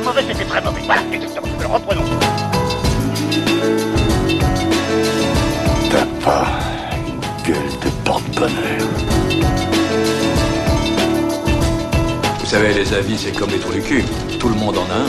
pas mauvais, c'était très mauvais. Voilà, exactement. Alors reprenons. T'as pas une gueule de porte-bonheur. Vous savez, les avis, c'est comme les trous du cul. Tout le monde en a un.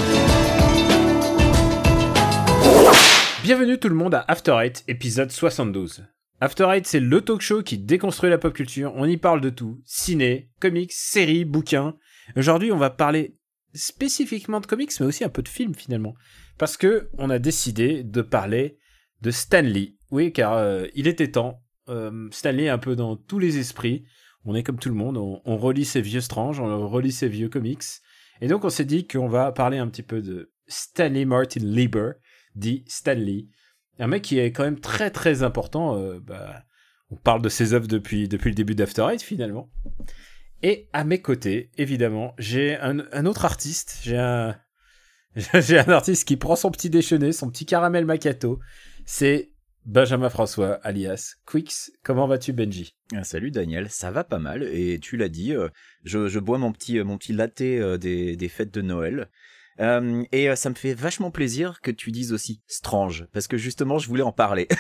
Bienvenue tout le monde à After Eight, épisode 72. After Eight, c'est le talk show qui déconstruit la pop culture. On y parle de tout. Ciné, comics, séries, bouquins. Aujourd'hui, on va parler spécifiquement de comics, mais aussi un peu de films finalement. Parce que on a décidé de parler de Stanley. Oui, car euh, il était temps. Euh, Stanley est un peu dans tous les esprits. On est comme tout le monde. On, relit ses vieux Strange, on relit ses vieux comics. Et donc, on s'est dit qu'on va parler un petit peu de Stanley Martin Lieber, dit Stanley. Un mec qui est quand même très très important. euh, bah, on parle de ses œuvres depuis, depuis le début d'After Eight finalement. Et à mes côtés, évidemment, j'ai un, autre artiste. J'ai un, artiste qui prend son petit déjeuner, son petit caramel macchiato. C'est Benjamin François, alias Quix. Comment vas-tu, Benji? Ah, salut Daniel, ça va pas mal et tu l'as dit, euh, je, bois mon petit mon petit latte euh, des fêtes de Noël. Euh, et euh, ça me fait vachement plaisir que tu dises aussi strange parce que justement je voulais en parler.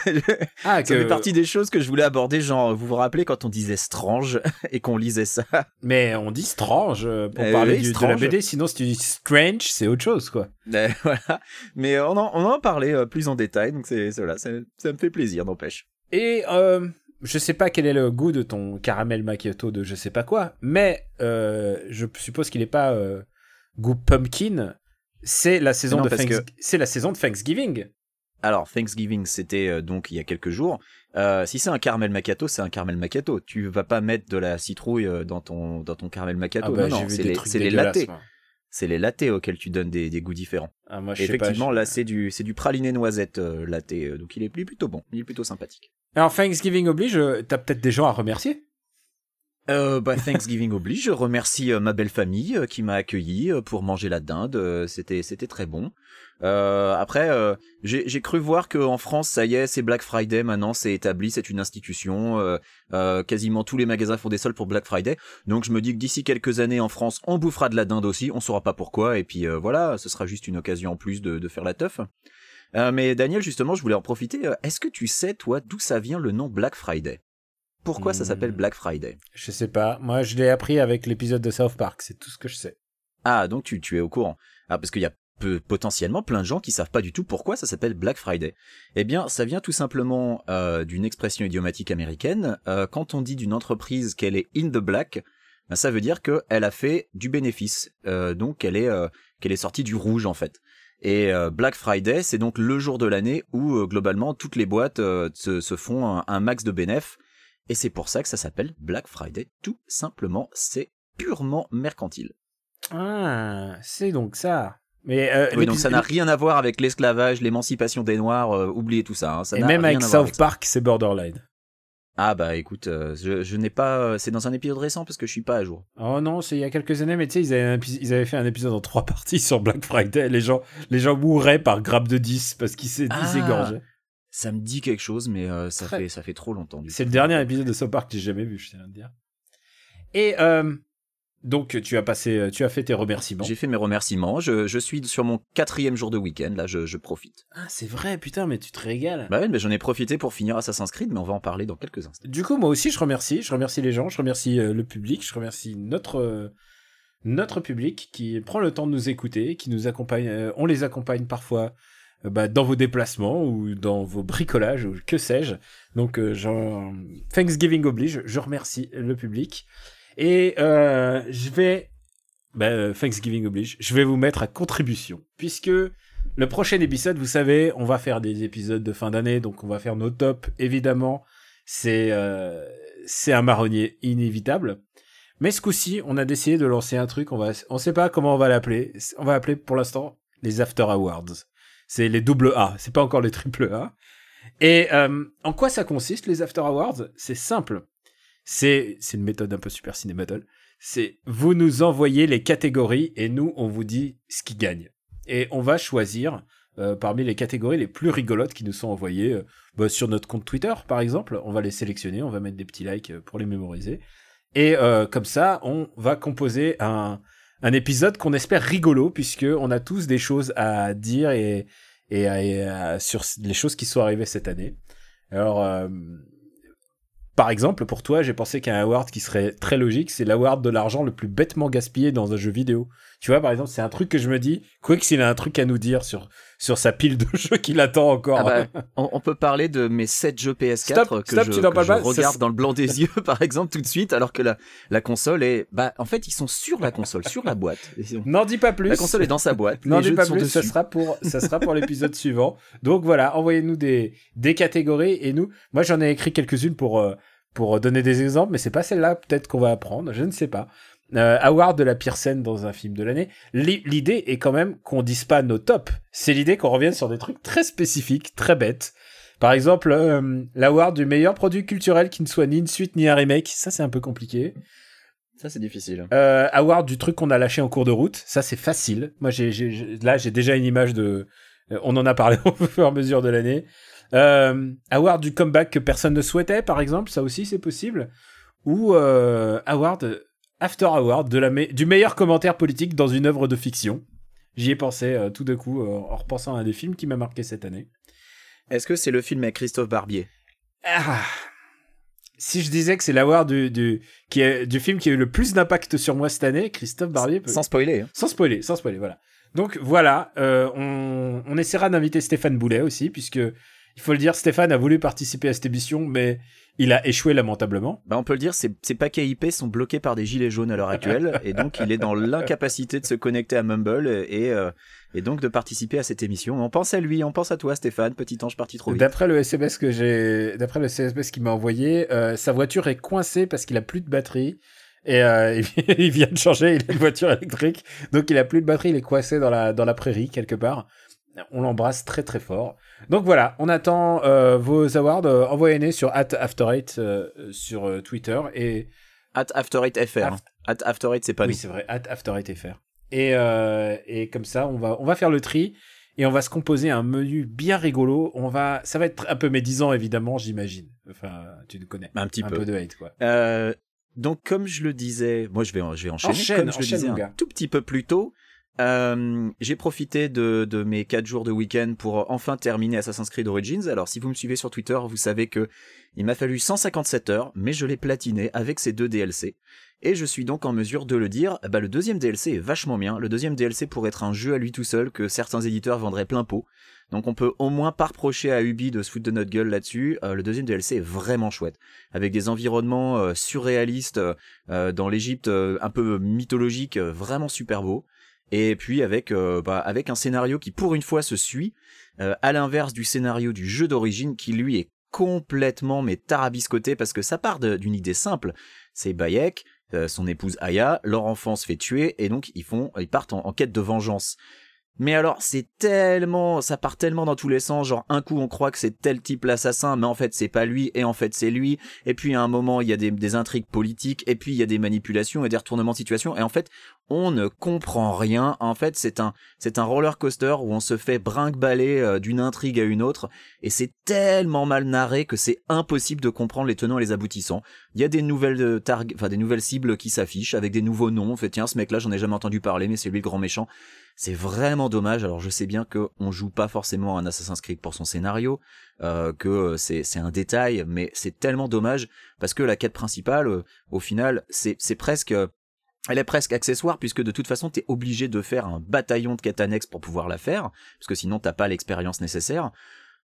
Ah, ça fait partie des choses que je voulais aborder genre vous vous rappelez quand on disait strange et qu'on lisait ça? Mais on dit strange euh, pour Eh parler oui, du- de la strange. BD, sinon si tu dis strange, c'est autre chose, quoi. Euh, voilà. Mais on en on en euh, plus en détail donc c'est voilà, ça, ça me fait plaisir n'empêche. Et je sais pas quel est le goût de ton caramel macchiato de je sais pas quoi, mais euh, je suppose qu'il est pas euh, goût pumpkin. C'est la saison Non, de parce Thanks- que- c'est la saison de Thanksgiving. Alors, Thanksgiving, c'était euh, donc il y a quelques jours. Euh, si c'est un caramel macchiato, c'est un caramel macchiato. Tu vas pas mettre de la citrouille euh, dans ton dans ton caramel macchiato. Ah bah, non, non, c'est les, les moi. C'est les lattés auxquels tu donnes des, des goûts différents. Ah, moi, pas, effectivement, là, c'est du c'est du praliné noisette euh, latté, euh, donc il est, il est plutôt bon, il est plutôt sympathique. Alors Thanksgiving oblige, t'as peut-être des gens à remercier. Euh, bah, Thanksgiving oblige. Je remercie euh, ma belle famille euh, qui m'a accueilli euh, pour manger la dinde. c'était c'était très bon. Après, j'ai cru voir qu'en France, ça y est, c'est Black Friday maintenant, c'est établi, c'est une institution. quasiment tous les magasins font des soldes pour Black Friday. Donc je me dis que d'ici quelques années en France, on bouffera de la dinde aussi. On saura pas pourquoi. Et puis voilà, ce sera juste une occasion en plus de, de faire la teuf. Mais Daniel, justement, je voulais en profiter. Est-ce que tu sais, toi, d'où ça vient le nom Black Friday? Pourquoi ça Hmm. s'appelle Black Friday Je sais pas. Moi, je l'ai appris avec l'épisode de South Park. C'est tout ce que je sais. Ah, donc tu, tu es au courant. Ah, parce qu'il y a peu- potentiellement plein de gens qui savent pas du tout pourquoi ça s'appelle Black Friday. Eh bien, ça vient tout simplement euh, d'une expression idiomatique américaine. Euh, quand on dit d'une entreprise qu'elle est in the black, ben, ça veut dire qu'elle a fait du bénéfice. Euh, donc qu'elle est qu'elle est sortie du rouge en fait. Et Black Friday, c'est donc le jour de l'année où globalement toutes les boîtes se, se font un, un max de bénéf. Et c'est pour ça que ça s'appelle Black Friday. Tout simplement, c'est purement mercantile. Ah, c'est donc ça. Mais euh, Oui, donc ça n'a rien à voir avec l'esclavage, l'émancipation des Noirs, euh, oubliez tout ça. hein, ça Et même avec South. Park, c'est borderline. Ah bah écoute, euh, je, je n'ai pas... C'est dans un épisode récent parce que je suis pas à jour. Oh non, c'est il y a quelques années, mais tu sais, ils, avaient ils fait un épisode en trois parties sur Black Friday. Les gens, les gens mouraient par grappe de 10 parce qu'ils s'é- ils Ah. Ça me dit quelque chose, mais euh, ça, Très- fait, ça fait trop longtemps. C'est le dernier épisode de South Park que j'ai jamais vu, je tiens à te dire. Et euh, donc, tu as passé, tu as fait tes remerciements. J'ai fait mes remerciements, je, je suis sur mon quatrième jour de week-end, là je, je profite. Ah, c'est vrai, putain, mais tu te régales. Bah ouais, mais j'en ai profité pour finir Assassin's Creed, mais on va en parler dans quelques instants. Du coup, moi aussi, je remercie. Je remercie les gens, je remercie euh, le public, je remercie notre, euh, notre public qui prend le temps de nous écouter, qui nous accompagne. euh, on les accompagne parfois euh, bah, dans vos déplacements ou dans vos bricolages ou que sais-je. Donc, euh, genre, Thanksgiving oblige, je remercie le public. Et euh, je vais. bah, euh, Thanksgiving oblige, je vais vous mettre à contribution. Puisque le prochain épisode, vous savez, on va faire des épisodes de fin d'année, donc on va faire nos tops, évidemment c'est euh, un marronnier inévitable. Mais ce coup-ci, on a décidé de lancer un truc. On va, on sait pas comment on va l'appeler. On va appeler pour l'instant les After Awards. C'est les double A. C'est pas encore les triple A. Et euh, en quoi ça consiste les After Awards? C'est simple. C'est une méthode un peu super cinématole. C'est vous nous envoyez les catégories et nous on vous dit ce qui gagne. Et on va choisir euh, parmi les catégories les plus rigolotes qui nous sont envoyées euh, bah, sur notre compte Twitter, par exemple. On va les sélectionner, on va mettre des petits likes pour les mémoriser. Et comme ça, on va composer un, un épisode qu'on espère rigolo puisque on a tous des choses à dire et, et, sur les choses qui sont arrivées cette année. Alors, euh, par exemple, pour toi, j'ai pensé qu'un award qui serait très logique, c'est l'award de l'argent le plus bêtement gaspillé dans un jeu vidéo. Tu vois, par exemple, c'est un truc que je me dis, quoi qu'il a un truc à nous dire sur, sur sa pile de jeux qu'il attend encore. Ah bah, on, peut parler de mes 7 jeux PS4 que je, regarde dans le blanc des yeux, par exemple, tout de suite, alors que la, la console est... Bah, en fait, ils sont sur la console, sur la boîte. N'en dis pas plus. La console est dans sa boîte. N'en dis pas plus, ça sera pour, ça sera pour l'épisode suivant. Donc voilà, envoyez-nous des, des catégories et nous, moi j'en ai écrit quelques-unes pour... Euh, pour donner des exemples, mais c'est pas celle-là peut-être qu'on va apprendre, je ne sais pas. Euh, award de la pire scène dans un film de l'année. L'idée est quand même qu'on dise pas nos tops. C'est l'idée qu'on revienne sur des trucs très spécifiques, très bêtes. Par exemple, euh, l'award du meilleur produit culturel qui ne soit ni une suite ni un remake. Ça, c'est un peu compliqué. Ça, c'est difficile. Euh, award du truc qu'on a lâché en cours de route. Ça, c'est facile. Moi, j'ai, là, j'ai déjà une image de. Euh, on en a parlé au fur et à mesure de l'année. Euh, award du comeback que personne ne souhaitait, par exemple, ça aussi c'est possible. Ou euh, award After Award de la du meilleur commentaire politique dans une œuvre de fiction. J'y ai pensé euh, tout de coup euh, en repensant à un des films qui m'a marqué cette année. Est-ce que c'est le film avec Christophe Barbier? Ah. Si je disais que c'est l'award du, du, qui est, du film qui a eu le plus d'impact sur moi cette année, Christophe Barbier. Sans spoiler. Hein. Sans spoiler, sans spoiler, voilà. Donc voilà, on, on essaiera d'inviter Stéphane Boulet aussi, puisque il faut le dire, Stéphane a voulu participer à cette émission, mais il a échoué lamentablement. Bah on peut le dire, ses, paquets IP sont bloqués par des gilets jaunes à l'heure actuelle, et donc il est dans l'incapacité de se connecter à Mumble et, euh, et donc de participer à cette émission. On pense à lui, on pense à toi, Stéphane, petit ange parti trop vite. D'après le SMS que j'ai, d'après le SMS qu'il m'a envoyé, euh, sa voiture est coincée parce qu'il a plus de batterie. Et euh, il vient de changer, il a une voiture électrique, donc il a plus de batterie, il est coincé dans la, dans la prairie quelque part. On l'embrasse très très fort. Donc voilà, on attend euh, vos awards. Euh, envoyez-les sur at after euh, sur Twitter et at after fr. At after c'est pas oui, c'est vrai. At after fr. Et et comme ça, on va on va faire le tri et on va se composer un menu bien rigolo. On va, ça va être un peu médisant évidemment, j'imagine. Enfin, tu nous connais. Un petit un peu. de hate quoi. donc comme je le disais, moi je vais je vais enchaîner. comme je le disais un tout petit peu plus tôt. Euh, j'ai profité de, mes 4 jours de week-end pour enfin terminer Assassin's Creed Origins. Alors si vous me suivez sur Twitter, vous savez que il m'a fallu 157 heures, mais je l'ai platiné avec ces deux DLC. Et je suis donc en mesure de le dire, bah le deuxième DLC est vachement bien. Le deuxième DLC pourrait être un jeu à lui tout seul que certains éditeurs vendraient plein pot. Donc on peut au moins pas reprocher à Ubi de se foutre de notre gueule là-dessus. Euh, le deuxième DLC est vraiment chouette, avec des environnements euh, surréalistes dans l'Égypte un peu mythologique, vraiment super beau et puis avec euh, bah, avec un scénario qui pour une fois se suit euh, à l'inverse du scénario du jeu d'origine qui lui est complètement mais tarabiscoté parce que ça part d'une idée simple. C'est Bayek euh, son épouse Aya leur enfant se fait tuer et donc ils font ils partent en quête de vengeance mais alors, c'est tellement, ça part tellement dans tous les sens. Genre, un coup, on croit que c'est tel type l'assassin, mais en fait, c'est pas lui, et en fait, c'est lui. Et puis, à un moment, il y a des, intrigues politiques, et puis il y a des manipulations et des retournements de situation. Et en fait, on ne comprend rien. En fait, c'est un, c'est un roller coaster où on se fait brinque-baller euh, d'une intrigue à une autre, et c'est tellement mal narré que c'est impossible de comprendre les tenants et les aboutissants. Il y a des nouvelles euh, targ, enfin des nouvelles cibles qui s'affichent avec des nouveaux noms. On fait tiens, ce mec-là, j'en ai jamais entendu parler, mais c'est lui le grand méchant. C'est vraiment dommage. Alors je sais bien que on joue pas forcément un Assassin's Creed pour son scénario, euh, que c'est c'est un détail, mais c'est tellement dommage parce que la quête principale, euh, au final, c'est presque elle est presque accessoire puisque de toute façon t'es obligé de faire un bataillon de quêtes annexes pour pouvoir la faire, parce que sinon t'as pas l'expérience nécessaire.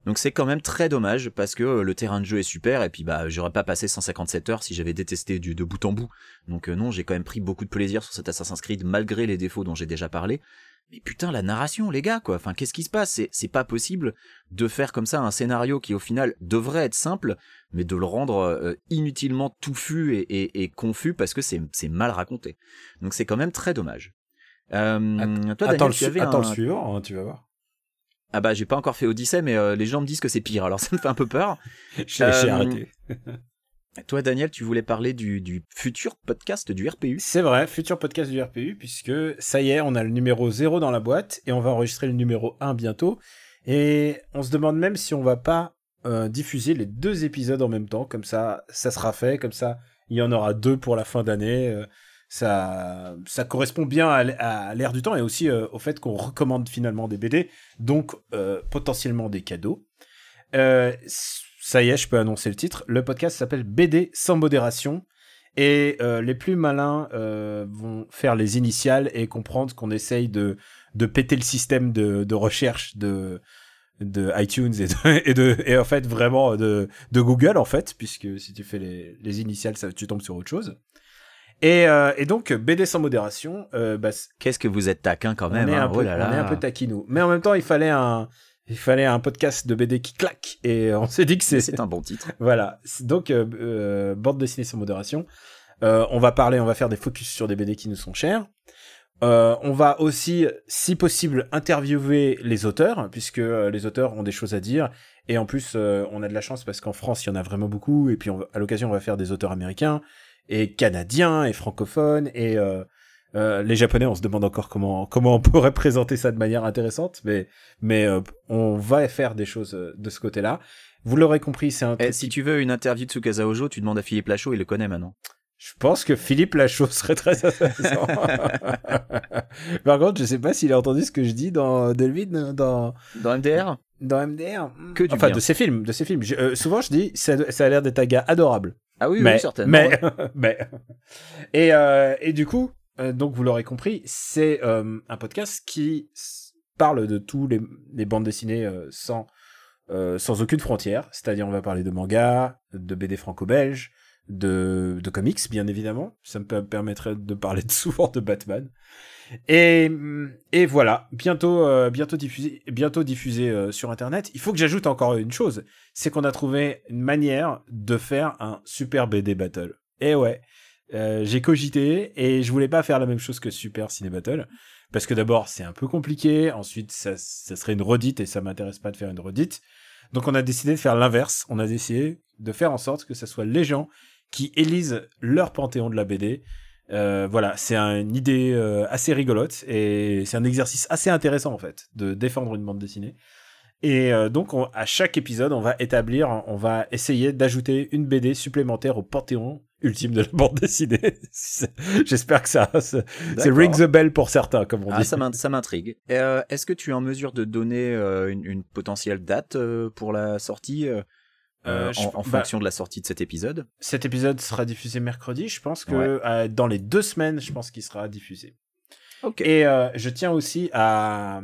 Donc c'est quand même très dommage parce que euh, le terrain de jeu est super et puis bah j'aurais pas passé 157 heures si j'avais détesté du de bout en bout. Donc non, j'ai quand même pris beaucoup de plaisir sur cet Assassin's Creed malgré les défauts dont j'ai déjà parlé. Mais putain, la narration, les gars, quoi. Enfin, qu'est-ce qui se passe? C'est pas possible de faire comme ça un scénario qui, au final, devrait être simple, mais de le rendre euh, inutilement touffu et, confus parce que c'est mal raconté. Donc c'est quand même très dommage. Euh, toi, attends, tu le, suivant, hein, tu vas voir. Ah bah j'ai pas encore fait Odyssey, mais euh, les gens me disent que c'est pire, alors ça me fait un peu peur. J'ai arrêté. Toi, Daniel, tu voulais parler du, futur podcast du RPU. C'est vrai, futur podcast du RPU, puisque ça y est, on a le numéro 0 dans la boîte et on va enregistrer le numéro 1 bientôt. Et on se demande même si on va pas euh, diffuser les deux épisodes en même temps, comme ça, ça sera fait, comme ça, il y en aura deux pour la fin d'année. Euh, ça, ça correspond bien à, l'ère du temps et aussi euh, au fait qu'on recommande finalement des BD, donc potentiellement des cadeaux. Ça y est, je peux annoncer le titre. Le podcast s'appelle BD sans modération. Et euh, les plus malins euh, vont faire les initiales et comprendre qu'on essaye de, de péter le système de, de recherche de, de iTunes et, de, et, de, et en fait vraiment de, de Google en fait, puisque si tu fais les, les initiales, ça, tu tombes sur autre chose. Et, euh, et donc BD sans modération, euh, bah, Qu'est-ce que vous êtes taquin quand même on, est hein. un Oh peu, là là. on est un peu taquinou. Mais en même temps, il fallait un, il fallait un podcast de BD qui claque. Et on s'est dit que c'est, C'est un bon titre. voilà. Donc, euh, euh, bande dessinée sans modération. Euh, on va parler, on va faire des focus sur des BD qui nous sont chers. Euh, on va aussi, si possible, interviewer les auteurs, puisque euh, les auteurs ont des choses à dire. Et en plus, euh, on a de la chance parce qu'en France, il y en a vraiment beaucoup. Et puis, on à l'occasion, on va faire des auteurs américains et canadiens et francophones. Et euh, euh, les Japonais, on se demande encore comment comment on pourrait présenter ça de manière intéressante. Mais mais euh, on va faire des choses euh, de ce côté-là. Vous l'aurez compris, c'est un Eh, si tu veux une interview de Tsukasa Ojo, tu demandes à Philippe Lachaud, il le connaît maintenant. Je pense que Philippe Lachaud serait très intéressant. Par contre, je sais pas s'il a entendu ce que je dis dans Delvin, dans, Dans MDR dans MDR. Que du enfin, bien. de ses films, de ses films. Je- euh, souvent, je dis, ça, ça a l'air d'être un gars adorable. Ah oui, mais, oui, certainement. mais, mais. Et, euh, et du coup, euh, donc vous l'aurez compris, c'est euh, un podcast qui parle de tous les, bandes dessinées euh, sans, sans aucune frontière. C'est-à-dire, on va parler de manga, de BD franco-belge, de, comics, bien évidemment. Ça me per- permettrait de parler souvent de Batman. Et, voilà, bientôt, bientôt diffusé, bientôt diffusé sur Internet. Il faut que j'ajoute encore une chose, c'est qu'on a trouvé une manière de faire un super BD Battle. Et ouais, euh, j'ai cogité et je voulais pas faire la même chose que Super Ciné Battle. Parce que d'abord, c'est un peu compliqué. Ensuite, ça, ça serait une redite et ça m'intéresse pas de faire une redite. Donc, on a décidé de faire l'inverse. On a décidé de faire en sorte que ce soit les gens qui élisent leur panthéon de la BD. Euh, voilà, c'est une idée euh, assez rigolote et c'est un exercice assez intéressant en fait de défendre une bande dessinée. Et euh, donc, on- à chaque épisode, on va établir, on va essayer d'ajouter une BD supplémentaire au panthéon ultime de la bande dessinée. J'espère que ça, c'est ring the bell pour certains, comme on Ah, dit. ça m'in- ça m'intrigue. Euh, Est-ce que tu es en mesure de donner euh, une, une potentielle date euh, pour la sortie je- en, bah- fonction de la sortie de cet épisode? Cet épisode sera diffusé mercredi. Je pense que Ouais. dans les deux semaines, je pense qu'il sera diffusé. Et euh, je tiens aussi à,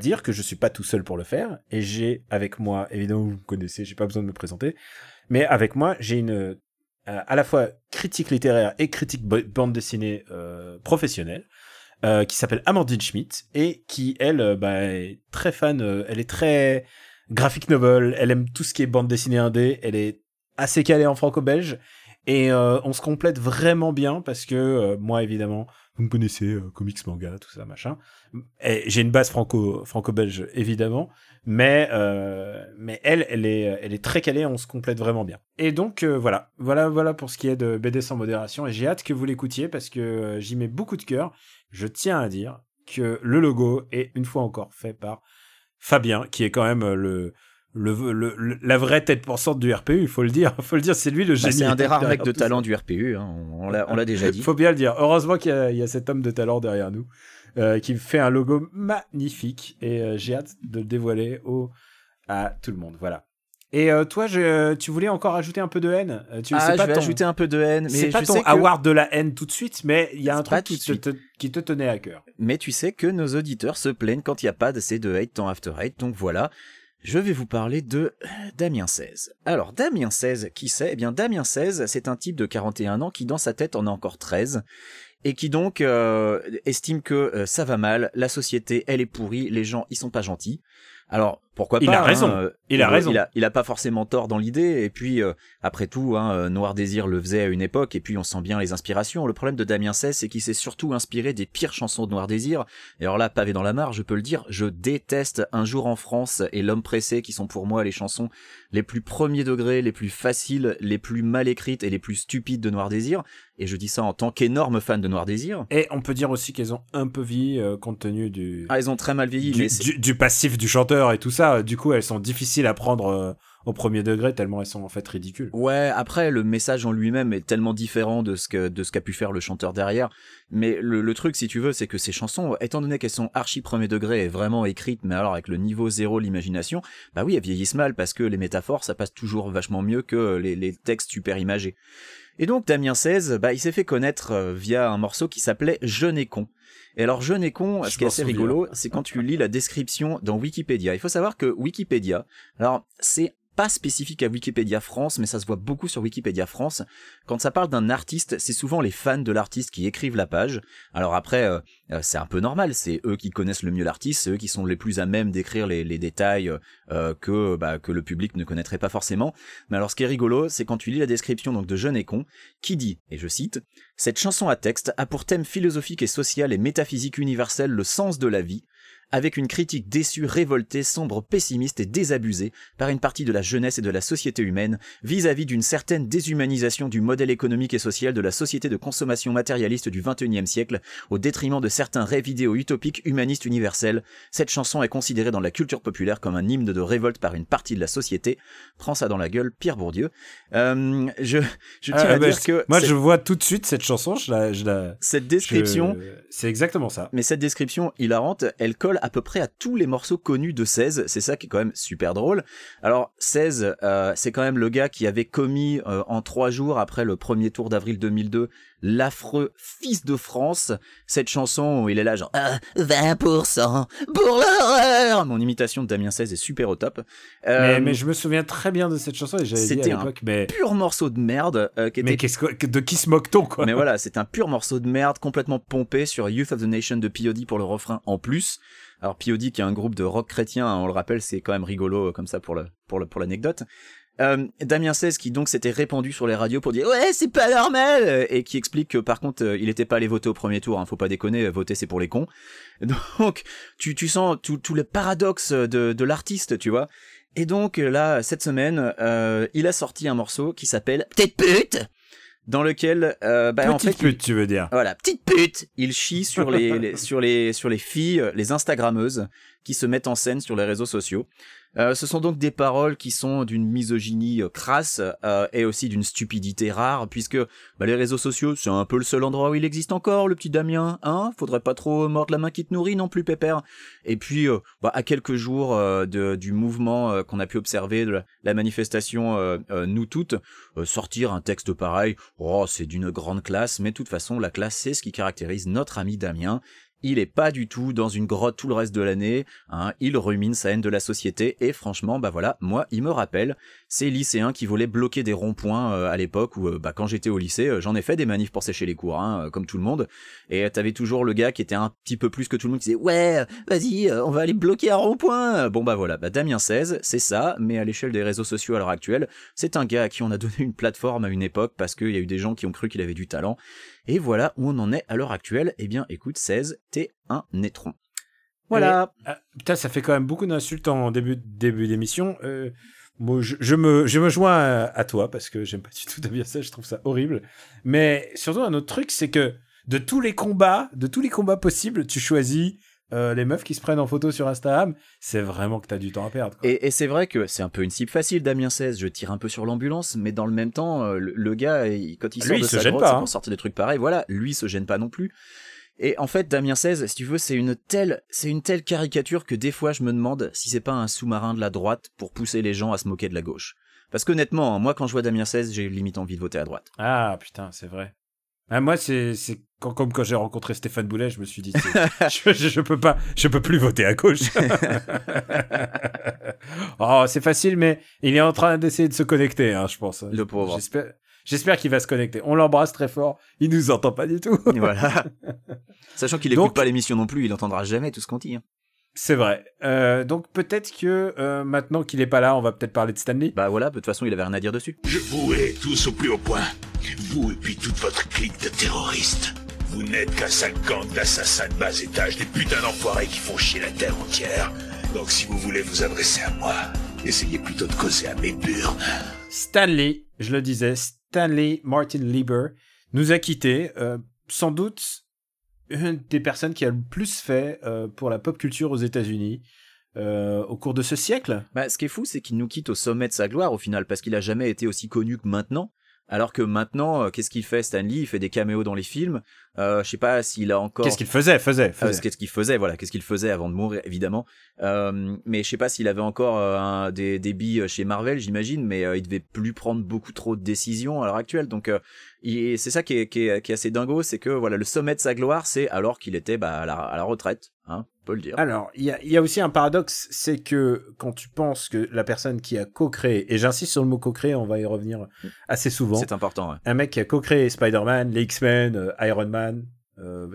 dire que je suis pas tout seul pour le faire. Et j'ai avec moi, évidemment, vous me connaissez, j'ai pas besoin de me présenter. Mais avec moi, j'ai une euh, à la fois critique littéraire et critique bande dessinée euh, professionnelle qui s'appelle Amandine Schmidt et qui, elle, bah, est très fan. elle est très graphic novel. Elle aime tout ce qui est bande dessinée indé. Elle est assez calée en franco-belge. Et on se complète vraiment bien parce que moi, évidemment, vous me connaissez, euh, comics, manga, tout ça, machin. J'ai une base franco franco-belge, évidemment, mais euh, mais elle, elle est très calée, on se complète vraiment bien. Et donc euh, voilà, voilà voilà pour ce qui est de BD sans modération. Et j'ai hâte que vous l'écoutiez parce que j'y mets beaucoup de cœur. Je tiens à dire que le logo est une fois encore fait par Fabien, qui est quand même le le, la vraie tête pensante du RPU, il faut le dire. Il faut le dire, c'est lui le Bah, génie. c'est un des rares mecs de ça. talent du RPU, hein, on, on l'a déjà dit. Faut bien le dire. Heureusement qu'il y, a- il y a cet homme de talent derrière nous euh, qui fait un logo magnifique et euh, j'ai hâte de le dévoiler au à tout le monde. Voilà. Et euh, toi, je, tu voulais encore ajouter un peu de haine? Tu, Ah, c'est je pas vais ton, ajouter un peu de haine, c'est pas je ton sais que- award de la haine tout de suite, mais il y a un pas truc te- qui te tenait à cœur. Mais tu sais que nos auditeurs se plaignent quand il n'y a pas assez de hate dans After Hate, donc voilà. Je vais vous parler de Damien 16. Alors, Damien 16, qui c'est? Eh bien, Damien 16, c'est un type de 41 ans qui, dans sa tête, en a encore 13, et qui donc euh, estime que euh, ça va mal, la société, elle est pourrie, les gens, ils sont pas gentils. Alors, pourquoi Il pas a raison. hein, euh, Il a raison. Il a, il a pas forcément tort dans l'idée, et puis, euh, après tout, hein, euh, Noir Désir le faisait à une époque, et puis on sent bien les inspirations. Le problème de Damien 16, c'est qu'il s'est surtout inspiré des pires chansons de Noir Désir, et alors là, pavé dans la mare, je peux le dire, je déteste Un jour en France et L'homme pressé, qui sont pour moi les chansons les plus premiers degrés, les plus faciles, les plus mal écrites et les plus stupides de Noir Désir. Et je dis ça en tant qu'énorme fan de Noir Désir. Et on peut dire aussi qu'elles ont un peu vieilli euh, compte tenu du, Ah, ils ont très mal vieilli, du, mais c'est- du- du passif du chanteur et tout ça. Du coup, elles sont difficiles à prendre euh, au premier degré tellement elles sont en fait ridicules. Ouais, après le message en lui-même est tellement différent de ce que de ce qu'a pu faire le chanteur derrière. Mais le, truc, si tu veux, c'est que ces chansons, étant donné qu'elles sont archi premier degré et vraiment écrites, mais alors avec le niveau zéro, l'imagination, bah oui, elles vieillissent mal parce que les métaphores, ça passe toujours vachement mieux que les, les textes super imagés. Et donc Damien 16, bah il s'est fait connaître euh, via un morceau qui s'appelait Jeune et con. Et alors Jeune et con, Je ce qui est assez rigolo, c'est quand tu lis la description dans Wikipédia. Il faut savoir que Wikipédia, alors c'est pas spécifique à Wikipédia France, mais ça se voit beaucoup sur Wikipédia France. Quand ça parle d'un artiste, c'est souvent les fans de l'artiste qui écrivent la page. Alors après, euh, euh, c'est un peu normal, c'est eux qui connaissent le mieux l'artiste, c'est eux qui sont les plus à même d'écrire les, détails euh, que bah, que le public ne connaîtrait pas forcément. Mais alors ce qui est rigolo, c'est quand tu lis la description de Jeune et con, qui dit, et je cite, cette chanson à texte a pour thème philosophique et social et métaphysique universel le sens de la vie, avec une critique déçue, révoltée, sombre, pessimiste et désabusée par une partie de la jeunesse et de la société humaine vis-à-vis d'une certaine déshumanisation du modèle économique et social de la société de consommation matérialiste du XXIe siècle au détriment de certains rêves idéaux utopiques humanistes universels. Cette chanson est considérée dans la culture populaire comme un hymne de révolte par une partie de la société. Prends ça dans la gueule, Pierre Bourdieu. Euh, je, je tiens Ah, à bah, dire que Moi, cette, je vois tout de suite cette chanson. Je la, je la, cette description je- C'est exactement ça. Mais cette description hilarante, elle colle à peu près à tous les morceaux connus de 16. C'est ça qui est quand même super drôle. Alors 16, euh, c'est quand même le gars qui avait commis euh, en trois jours après le premier tour d'avril 2002 l'affreux Fils de France. Cette chanson où il est là genre Ah, 20% pour l'horreur. Mon imitation de Damien 16 est super au top. Euh, mais, mais je me souviens très bien de cette chanson et j'avais dit à un l'époque, mais, pur morceau de merde euh, qui était mais que, de qui se moque-t-on, quoi? Mais voilà, c'est un pur morceau de merde complètement pompé sur Youth of the Nation de POD pour le refrain en plus. Alors POD qui est un groupe de rock chrétien, hein, on le rappelle, c'est quand même rigolo euh, comme ça pour le pour le pour l'anecdote. Euh, Damien 16 qui donc s'était répandu sur les radios pour dire ouais c'est pas normal euh, et qui explique que par contre euh, il était pas allé voter au premier tour hein, faut pas déconner euh, voter c'est pour les cons donc tu tu sens tout tout le paradoxe de de l'artiste tu vois et donc là cette semaine euh, il a sorti un morceau qui s'appelle Petite pute dans lequel euh, bah, en Petite fait il- pute, tu veux dire. voilà, petite pute. Il chie sur les, les- sur les sur les filles, les Instagrammeuses qui se mettent en scène sur les réseaux sociaux. Euh, ce sont donc des paroles qui sont d'une misogynie euh, crasse euh, et aussi d'une stupidité rare, puisque bah, les réseaux sociaux, c'est un peu le seul endroit où il existe encore, le petit Damien. Hein? Faudrait pas trop mordre la main qui te nourrit non plus, pépère. Et puis, euh, bah, à quelques jours de, du mouvement qu'on a pu observer, de la, la manifestation Nous Toutes, sortir un texte pareil, oh, c'est d'une grande classe, mais de toute façon, la classe, c'est ce qui caractérise notre ami Damien. Il est pas du tout dans une grotte tout le reste de l'année, hein, il rumine sa haine de la société, et franchement, bah voilà, moi, il me rappelle ces lycéens qui voulaient bloquer des ronds-points euh, à l'époque où, euh, bah, quand j'étais au lycée, euh, j'en ai fait des manifs pour sécher les cours, hein, comme tout le monde, et t'avais toujours le gars qui était un petit peu plus que tout le monde qui disait, ouais, vas-y, on va aller bloquer un rond-point. Bon bah voilà, bah Damien 16, c'est ça, mais à l'échelle des réseaux sociaux à l'heure actuelle, c'est un gars à qui on a donné une plateforme à une époque parce qu'il y a eu des gens qui ont cru qu'il avait du talent. Et voilà où on en est à l'heure actuelle. Eh bien, écoute, 16, t'es un étron. Voilà. Putain, ça fait quand même beaucoup d'insultes en début, début d'émission. Euh, moi, je, je me, je me joins à, à toi parce que j'aime pas du tout Damien ça, je trouve ça horrible. Mais surtout, un autre truc, c'est que de tous les combats, de tous les combats possibles, tu choisis euh, les meufs qui se prennent en photo sur Instagram. C'est vraiment que t'as du temps à perdre. quoi. Et, et c'est vrai que c'est un peu une cible facile, Damien 16. Je tire un peu sur l'ambulance, mais dans le même temps, euh, le, le gars, il- quand il Lui, sort de sa grotte, pas, hein. pour sortir des trucs pareils. Voilà, lui il se gêne pas non plus. Et en fait, Damien 16, si tu veux, c'est une telle, c'est une telle caricature que des fois je me demande si c'est pas un sous-marin de la droite pour pousser les gens à se moquer de la gauche. Parce qu'honnêtement, hein, moi quand je vois Damien 16, j'ai limite envie de voter à droite. Ah putain, c'est vrai. Ah, moi, c'est quand, comme quand j'ai rencontré Stéphane Boulet, je me suis dit, je, je peux pas, je peux plus voter à gauche. oh, c'est facile, mais il est en train d'essayer de se connecter, hein, je pense. Le pauvre. J'espère, qu'il va se connecter. On l'embrasse très fort. Il nous entend pas du tout. voilà. Sachant qu'il Donc- écoute pas l'émission non plus, il entendra jamais tout ce qu'on dit. hein. C'est vrai. Euh, donc peut-être que euh, maintenant qu'il est pas là, on va peut-être parler de Stanley. Bah voilà, de toute façon, il avait rien à dire dessus. Je vous hais tous au plus haut point. Vous et puis toute votre clique de terroristes. Vous n'êtes qu'un sale gang d'assassins de bas étage, des putains d'enfoirés qui font chier la terre entière. Donc si vous voulez vous adresser à moi, essayez plutôt de causer à mes burnes. Stanley, je le disais, Stanley Martin Lieber nous a quittés. euh, sans doute une des personnes qui a le plus fait euh, pour la pop culture aux États-Unis. euh, au cours de ce siècle. Bah, ce qui est fou, c'est qu'il nous quitte au sommet de sa gloire au final, parce qu'il a jamais été aussi connu que maintenant. Alors que maintenant, euh, qu'est-ce qu'il fait Stanley Il fait des caméos dans les films. Euh, je sais pas s'il a encore. Qu'est-ce qu'il faisait Faisait. Euh, faisait. qu'est-ce qu'il faisait Voilà, qu'est-ce qu'il faisait avant de mourir, évidemment. Euh, mais je sais pas s'il avait encore euh, un, des, des billes chez Marvel, j'imagine, mais il devait plus prendre beaucoup trop de décisions à l'heure actuelle. Donc, euh, c'est ça qui est, qui, est, qui est assez dingo, c'est que voilà, le sommet de sa gloire, c'est alors qu'il était bah, à, la, à la retraite, hein, peut le dire. Alors, il y a, il y a aussi un paradoxe, c'est que quand tu penses que la personne qui a co-créé, et j'insiste sur le mot co-créé, on va y revenir assez souvent, C'est important. Ouais. un mec qui a co-créé Spider-Man, les X-Men, euh, Iron Man, euh,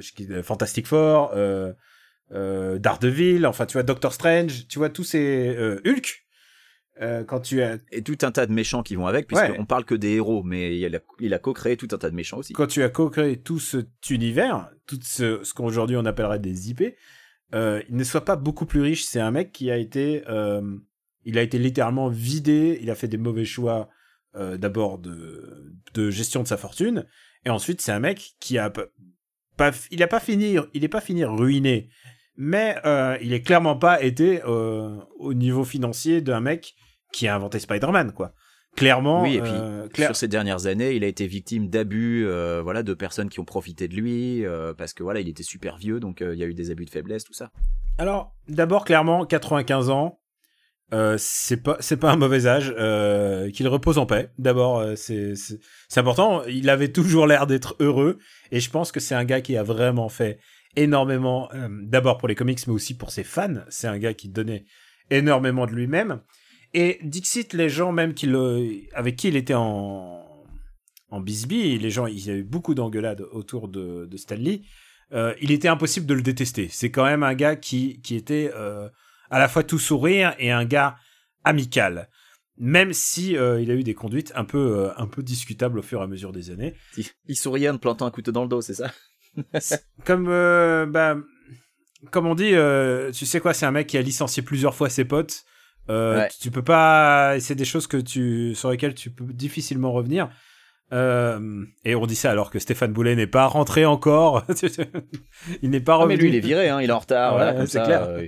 Fantastic Four, euh, Daredevil, enfin tu vois Doctor Strange, tu vois tous ces Hulk. euh, quand tu as Et tout un tas de méchants qui vont avec, puisqu'on Ouais. parle que des héros, mais il a, il a co-créé tout un tas de méchants aussi. quand tu as co-créé tout cet univers, tout ce, ce qu'aujourd'hui on appellerait des IP, euh, il ne soit pas beaucoup plus riche. C'est un mec qui a été, euh, il a été littéralement vidé. Il a fait des mauvais choix euh, d'abord de, de gestion de sa fortune, et ensuite c'est un mec qui a pas, il a pas fini, il est pas fini ruiné, mais euh, il est clairement pas été euh, au niveau financier d'un mec qui a inventé Spider-Man, quoi. Clairement, Oui, et puis euh, clair- sur ces dernières années, il a été victime d'abus, euh, voilà, de personnes qui ont profité de lui, euh, parce que voilà, il était super vieux, donc il y a eu des abus de faiblesse, tout ça. Alors, d'abord, clairement, 95 ans, c'est pas c'est pas un mauvais âge. Qu'il repose en paix. D'abord, c'est important. Il avait toujours l'air d'être heureux, et je pense que c'est un gars qui a vraiment fait énormément. D'abord pour les comics, mais aussi pour ses fans. C'est un gars qui donnait énormément de lui-même. Et Dixit, les gens même qui le, avec qui il était en en bisbee, les gens, il y a eu beaucoup d'engueulades autour de, de Stanley. Euh, il était impossible de le détester. C'est quand même un gars qui, qui était euh, à la fois tout sourire et un gars amical. Même si euh, il a eu des conduites un peu, un peu discutables au fur et à mesure des années. Il, il souriait en plantant un couteau dans le dos, c'est ça? Comme, bah, comme on dit, tu sais quoi, c'est un mec qui a licencié plusieurs fois ses potes. Euh, Ouais. tu, peux pas, c'est des choses que tu, sur lesquelles tu peux difficilement revenir. Euh, et on dit ça alors que Stéphane Boulet n'est pas rentré encore. il n'est pas Ah, revenu. mais lui, il est viré, hein, il est en retard, Ouais, voilà, comme c'est clair. euh,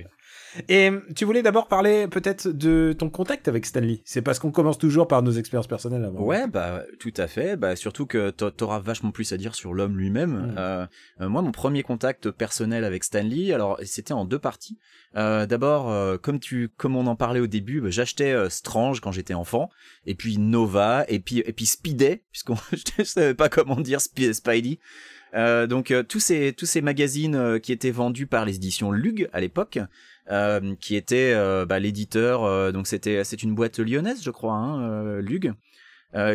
Et tu voulais d'abord parler peut-être de ton contact avec Stanley. C'est parce qu'on commence toujours par nos expériences personnelles avant. Ouais, bah tout à fait. Bah surtout que t'a- t'auras vachement plus à dire sur l'homme lui-même. Mm. Euh, euh, moi, mon premier contact personnel avec Stanley, alors c'était en deux parties. Euh, D'abord, euh, comme tu, comme on en parlait au début, bah, j'achetais euh, Strange quand j'étais enfant, et puis Nova, et puis et puis Speeday, puisqu'on je savais pas comment dire Sp- Spidey. Euh, donc euh, tous ces tous ces magazines euh, qui étaient vendus par les éditions Lug à l'époque, euh, qui était euh, bah, l'éditeur. euh, donc c'était c'est une boîte lyonnaise, je crois, hein, euh, Lug,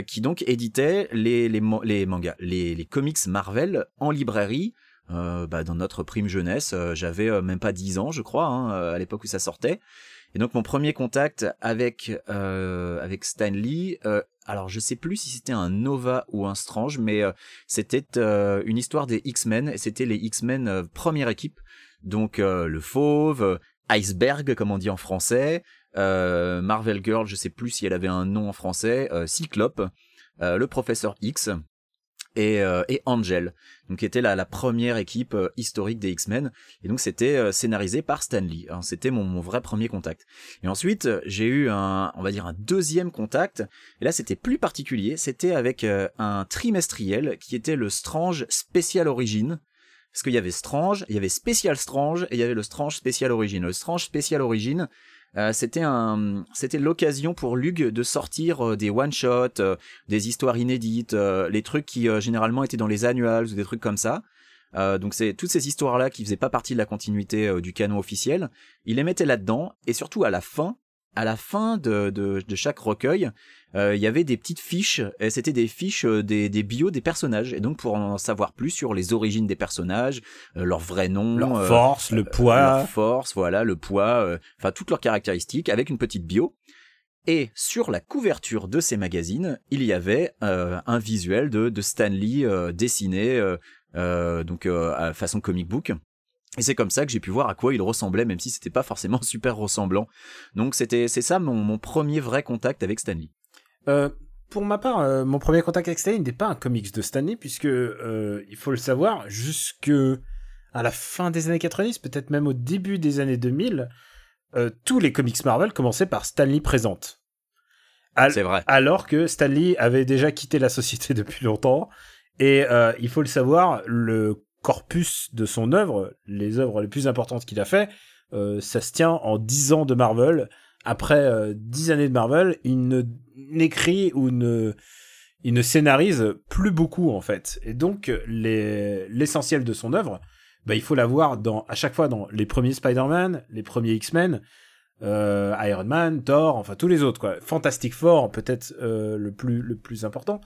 qui donc éditait les les, les mangas, les, les comics Marvel en librairie. Bah, dans notre prime jeunesse, j'avais même pas 10 ans, je crois, hein, à l'époque où ça sortait. Et donc mon premier contact avec euh, avec Stan Lee, euh, alors je sais plus si c'était un Nova ou un Strange, mais euh, c'était une histoire des X-Men. et C'était les X-Men première équipe, donc le Fauve, Iceberg comme on dit en français, euh, Marvel Girl, je sais plus si elle avait un nom en français, euh, Cyclope, euh, le Professeur X et, euh, et Angel, donc qui était la, première équipe historique des X-Men. Et donc c'était scénarisé par Stan Lee. Alors, C'était mon, vrai premier contact. Et ensuite j'ai eu un, on va dire un deuxième contact. Et là c'était plus particulier. C'était avec un trimestriel qui était le Strange Special Origin. Parce qu'il y avait Strange, il y avait Special Strange et il y avait le Strange Special Origin. Le Strange Special Origin, euh, c'était l'occasion pour Lug de sortir euh, des one shots, euh, des histoires inédites, les trucs qui généralement étaient dans les annuals ou des trucs comme ça. Donc c'est toutes ces histoires là qui faisaient pas partie de la continuité du canon officiel. Il les mettait là-dedans et surtout à la fin, à la fin de, de, de chaque recueil, euh, il y avait des petites fiches, et c'était des fiches euh, des, des bios des personnages, et donc pour en savoir plus sur les origines des personnages, euh, leur vrai nom, Leur euh, force, le poids. leur force, voilà, le poids, euh, enfin toutes leurs caractéristiques, avec une petite bio. Et sur la couverture de ces magazines, il y avait euh, un visuel de, de Stanley euh, dessiné, euh, euh, donc euh, à façon comic book. Et c'est comme ça que j'ai pu voir à quoi il ressemblait, même si c'était pas forcément super ressemblant. Donc c'était c'est ça mon, mon premier vrai contact avec Stanley. Euh, pour ma part, euh, mon premier contact avec Stanley n'était pas un comics de Stanley, puisque, euh, il faut le savoir, jusque à la fin des années 90, peut-être même au début des années 2000, euh, tous les comics Marvel commençaient par Stanley présente. C'est vrai. Alors que Stanley avait déjà quitté la société depuis longtemps. Et il faut le savoir, le corpus de son œuvre, les œuvres les plus importantes qu'il a fait, euh, ça se tient en 10 ans de Marvel. Après 10 années de Marvel, il ne n'écrit ou ne il ne scénarise plus beaucoup en fait. Et donc l'essentiel de son œuvre, bah, il faut la voir dans, à chaque fois dans les premiers Spider-Man, les premiers X-Men, euh, Iron Man, Thor, enfin tous les autres quoi. Fantastic Four peut-être euh, le plus le plus important.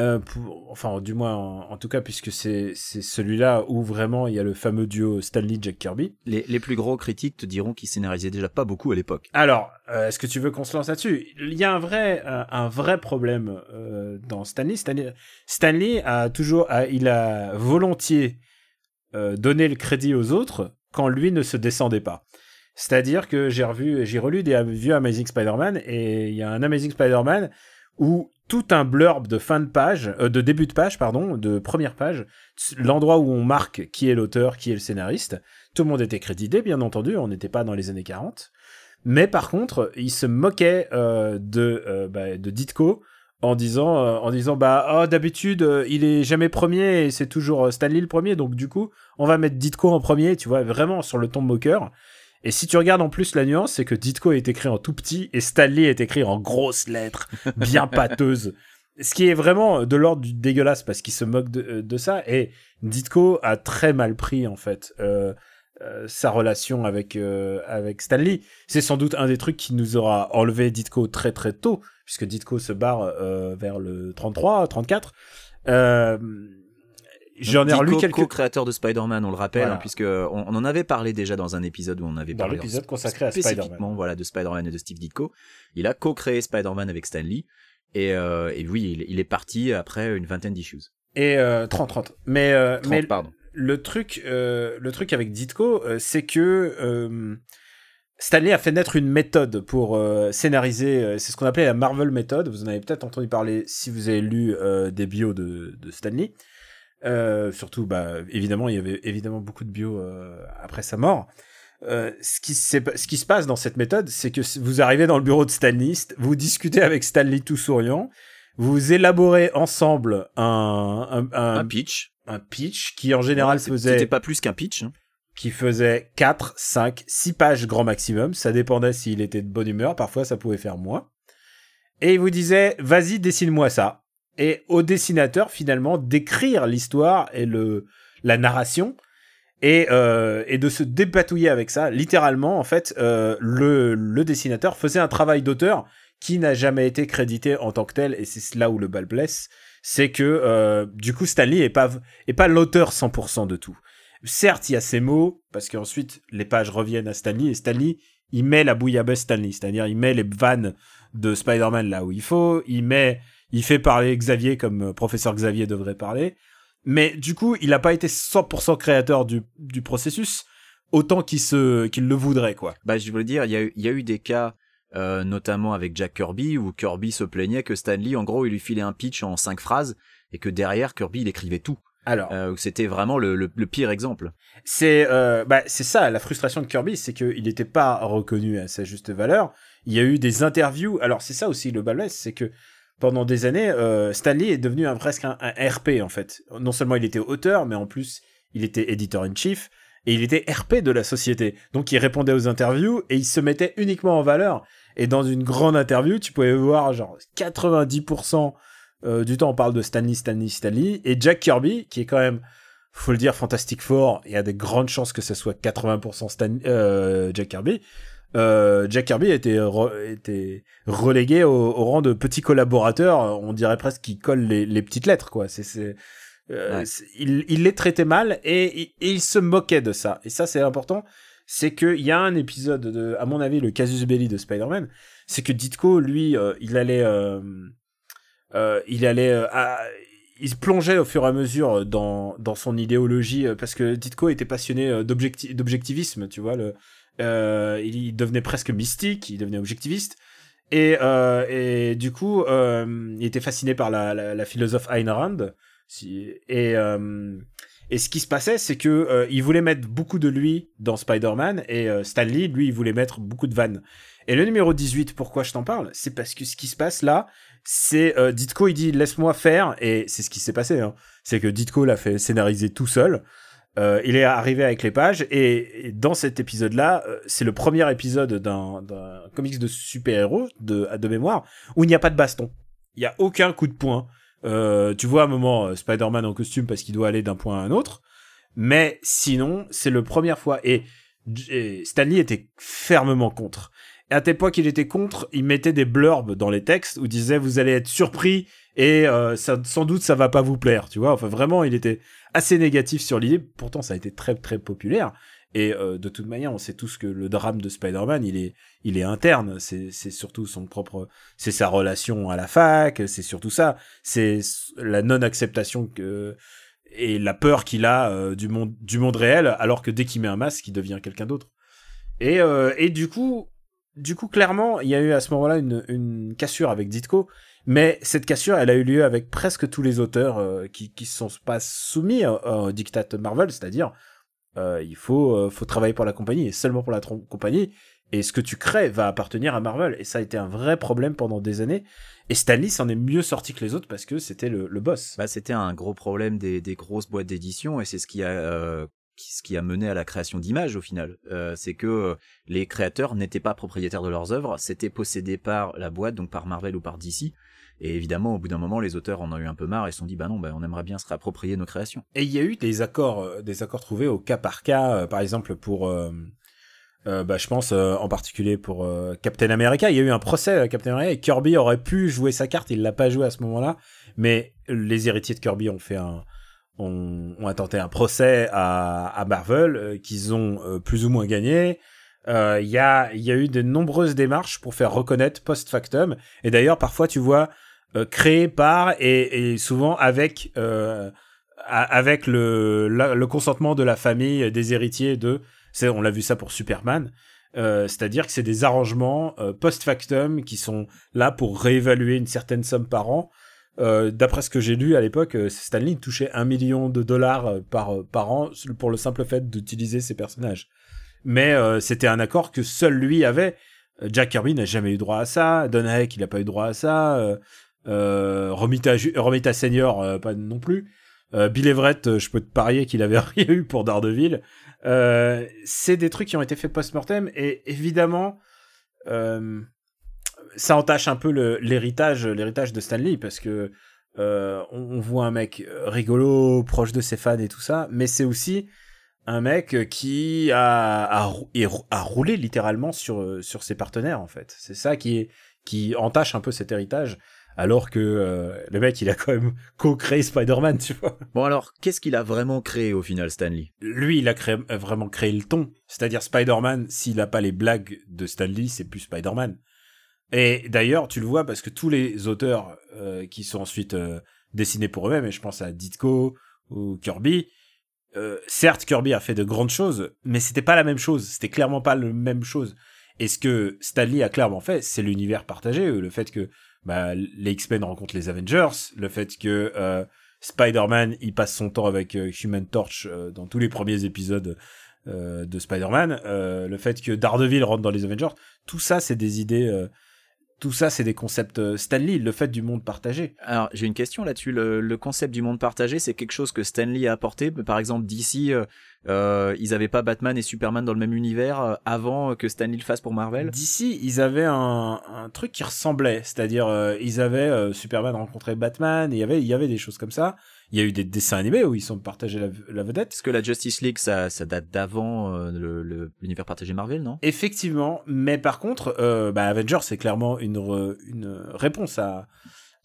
Euh, pour, enfin, du moins, en, tout cas, puisque c'est celui-là où vraiment il y a le fameux duo Stanley-Jack Kirby. Les, les, plus gros critiques te diront qu'il scénarisait déjà pas beaucoup à l'époque. Alors, euh, est-ce que tu veux qu'on se lance là-dessus? Il y a un vrai, un, vrai problème euh, dans Stanley. Stanley. Stanley a toujours, il a volontiers donné le crédit aux autres quand lui ne se descendait pas. C'est-à-dire que j'ai revu, j'ai relu des vieux Amazing Spider-Man et il y a un Amazing Spider-Man où tout un blurb de fin de page, euh, de début de page, pardon, de première page, l'endroit où on marque qui est l'auteur, qui est le scénariste. Tout le monde était crédité, bien entendu, on n'était pas dans les années 40. Mais par contre, il se moquait euh, de, euh, bah, de Ditko en disant, en disant bah oh, d'habitude il est jamais premier et c'est toujours Stanley le premier, donc du coup on va mettre Ditko en premier, tu vois, vraiment sur le ton moqueur. Et si tu regardes en plus la nuance, c'est que Ditko est écrit en tout petit et Stanley est écrit en grosses lettres, bien pâteuses. Ce qui est vraiment de l'ordre du dégueulasse parce qu'il se moque de, euh, ça. Et Ditko a très mal pris en fait euh, euh, sa relation avec avec Stanley. C'est sans doute un des trucs qui nous aura enlevé Ditko très très tôt puisque Ditko se barre vers le 33, 34. Euh, J'en ai relu quelques co-créateur de Spider-Man, on le rappelle, hein, puisque on, en avait parlé déjà dans un épisode où on avait dans parlé l'épisode consacré à Spider-Man. voilà, de Spider-Man et de Steve Ditko. Il a co-créé Spider-Man avec Stan Lee. Et, euh, et oui, il, est parti après une vingtaine d'issues. Et euh, 30, 30. Mais, euh, mais pardon. le truc, euh, le truc avec Ditko, c'est que Stanley a fait naître une méthode pour scénariser. c'est ce qu'on appelait la Marvel méthode. Vous en avez peut-être entendu parler si vous avez lu des bios de, de Stanley. Euh, surtout, bah, évidemment, il y avait évidemment beaucoup de bio euh, après sa mort. Euh, ce, qui ce qui se passe dans cette méthode, c'est que vous arrivez dans le bureau de Stanley, vous discutez avec Stanley tout souriant, vous élaborez ensemble un, un, un, pitch. Un pitch qui en général faisait... C'était pas plus qu'un pitch. Hein. Qui faisait 4, 5, 6 pages grand maximum. Ça dépendait s'il était de bonne humeur. Parfois, ça pouvait faire moins. Et il vous disait, vas-y, dessine-moi ça et au dessinateur finalement d'écrire l'histoire et le la narration et, euh, et de se dépatouiller avec ça. Littéralement, en fait, euh, le, le dessinateur faisait un travail d'auteur qui n'a jamais été crédité en tant que tel, et c'est là où le bal blesse, c'est que euh, du coup Stanley est pas est pas l'auteur 100% de tout. Certes, il y a ces mots parce qu'ensuite les pages reviennent à Stanley et Stanley il met la bouillabaisse Stanley, c'est-à-dire il met les vannes de Spider-Man là où il faut, il met il fait parler Xavier comme euh, professeur Xavier devrait parler. Mais du coup, il n'a pas été 100% créateur du, du processus autant qu'il le voudrait quoi. Bah je voulais dire, il y a, y a eu des cas euh, notamment avec Jack Kirby où Kirby se plaignait que Stanley en gros il lui filait un pitch en cinq phrases et que derrière Kirby il écrivait tout. Alors, euh, c'était vraiment le, le, pire exemple. C'est euh, bah, c'est ça la frustration de Kirby, c'est qu'il n'était pas reconnu à sa juste valeur. Il y a eu des interviews. Alors c'est ça aussi le balèze, c'est que pendant des années, euh, Stanley est devenu un, presque un, RP en fait. Non seulement il était auteur, mais en plus il était éditeur in chief et il était RP de la société. Donc il répondait aux interviews et il se mettait uniquement en valeur. Et dans une grande interview, tu pouvais voir genre 90% euh, du temps on parle de Stanley, Stanley, Stanley et Jack Kirby qui est quand même faut le dire Fantastic Four. Il y a des grandes chances que ce soit 80% Stan euh, Jack Kirby. Euh, Jack Kirby était, été relégué au, rang de petit collaborateur. On dirait presque qu'il colle les, petites lettres, quoi. C'est, euh, il, il, les traitait mal et, il se moquait de ça. Et ça, c'est important. C'est qu'il y a un épisode de, à mon avis, le casus belli de Spider-Man. C'est que Ditko, lui, euh, il allait, il allait, il se plongeait au fur et à mesure dans, dans son idéologie parce que Ditko était passionné d'objectivisme, tu vois. Le, il devenait presque mystique, il devenait objectiviste. Et, euh, du coup, euh, il était fasciné par la, philosophe Ayn Rand. Et, ce qui se passait, c'est que euh, il voulait mettre beaucoup de lui dans Spider-Man et euh, Stan Lee, lui, il voulait mettre beaucoup de vannes. Et le numéro 18, pourquoi je t'en parle? C'est parce que ce qui se passe là, c'est euh, Ditko, il dit laisse-moi faire, et c'est ce qui s'est passé. Hein. C'est que Ditko l'a fait scénariser tout seul. Euh, il est arrivé avec les pages, et, dans cet épisode-là, euh, c'est le premier épisode d'un comics de super-héros, de, de mémoire, où il n'y a pas de baston. Il n'y a aucun coup de poing. Euh, tu vois à un moment euh, Spider-Man en costume parce qu'il doit aller d'un point à un autre. Mais sinon, c'est la première fois. Et, et Stanley était fermement contre. Et à tel point qu'il était contre, il mettait des blurbs dans les textes où disait vous allez être surpris et euh, sans doute ça va pas vous plaire. Tu vois, enfin vraiment, il était assez négatif sur l'idée. Pourtant, ça a été très très populaire. Et euh, de toute manière, on sait tous que le drame de Spider-Man, il est, il est interne. C'est, c'est surtout son propre, c'est sa relation à la fac. C'est surtout ça. C'est la non-acceptation que et la peur qu'il a euh, du monde, du monde réel, alors que dès qu'il met un masque, il devient quelqu'un d'autre. Et, et du coup, du coup, clairement, il y a eu à ce moment-là une cassure avec Ditko. Mais cette cassure, elle a eu lieu avec presque tous les auteurs euh, qui qui se sont pas soumis au, diktat Marvel, c'est-à-dire euh, il faut, euh, faut travailler pour la compagnie et seulement pour la compagnie. Et ce que tu crées va appartenir à Marvel. Et ça a été un vrai problème pendant des années. Et Stanley s'en est mieux sorti que les autres parce que c'était le, boss. Bah, c'était un gros problème des, grosses boîtes d'édition et c'est ce qui a mené à la création d'images au final. C'est que les créateurs n'étaient pas propriétaires de leurs œuvres, c'était possédé par la boîte, donc par Marvel ou par DC. Et évidemment, au bout d'un moment, les auteurs en ont eu un peu marre et se sont dit, bah non, bah, on aimerait bien se réapproprier nos créations. Et il y a eu des accords, euh, des accords trouvés au cas par cas, euh, par exemple pour, euh, bah, je pense en particulier pour Captain America. Il y a eu un procès à Captain America et Kirby aurait pu jouer sa carte, il l'a pas joué à ce moment-là, mais les héritiers de Kirby ont fait un, ont, intenté un procès à, à Marvel qu'ils ont plus ou moins gagné. Il y a, y a eu de nombreuses démarches pour faire reconnaître post-factum. Et d'ailleurs, parfois, tu vois, créé par et, et souvent avec euh, avec le, le consentement de la famille des héritiers de c'est on l'a vu ça pour Superman euh, c'est-à-dire que c'est des arrangements euh, post-factum qui sont là pour réévaluer une certaine somme par an. Euh, d'après ce que j'ai lu à l'époque euh, Stanley touchait un million de dollars euh, par par an pour le simple fait d'utiliser ses personnages. Mais euh, c'était un accord que seul lui avait. Euh, Jack Kirby n'a jamais eu droit à ça Don Heck il a pas eu droit à ça euh, euh, Romita, Ju- Romita Senior, euh, pas non plus. Euh, Bill Everett, euh, je peux te parier qu'il avait rien eu pour Daredevil. Euh, c'est des trucs qui ont été faits post-mortem et évidemment, euh, ça entache un peu l'héritage, de Stanley parce que euh, on, voit un mec rigolo, proche de ses fans et tout ça, mais c'est aussi un mec qui a, a, a roulé littéralement sur, sur ses partenaires en fait. C'est ça qui est qui entache un peu cet héritage alors que euh, le mec il a quand même co-créé Spider-Man tu vois. Bon alors, qu'est-ce qu'il a vraiment créé au final, Stanley? Lui il a créé, euh, vraiment créé le ton. C'est-à-dire Spider-Man s'il a pas les blagues de Stanley c'est plus Spider-Man. Et d'ailleurs tu le vois parce que tous les auteurs euh, qui sont ensuite euh, dessinés pour eux-mêmes et je pense à Ditko ou Kirby certes Kirby a fait de grandes choses mais c'était pas la même chose. C'était clairement pas la même chose. Et ce que Stanley a clairement fait c'est l'univers partagé le fait que bah, les X-Men rencontrent les Avengers, le fait que euh, Spider-Man il passe son temps avec euh, Human Torch euh, dans tous les premiers épisodes de Spider-Man, le fait que Daredevil rentre dans les Avengers, tout ça c'est des idées, tout ça c'est des concepts euh, Stanley, le fait du monde partagé. Alors, j'ai une question là-dessus. Le, le concept du monde partagé, c'est quelque chose que Stanley a apporté. Par exemple, DC, euh, euh, ils avaient pas Batman et Superman dans le même univers avant que Stanley le fasse pour Marvel? D'ici, ils avaient un, un truc qui ressemblait, c'est-à-dire euh, ils avaient euh, Superman rencontrer Batman, et il y avait il y avait des choses comme ça. Il y a eu des dessins animés où ils sont partagés la, la vedette. Est-ce que la Justice League, ça, ça date d'avant euh, le- le- l'univers partagé Marvel, non? Effectivement, mais par contre, euh, bah, Avengers c'est clairement une re- une réponse à,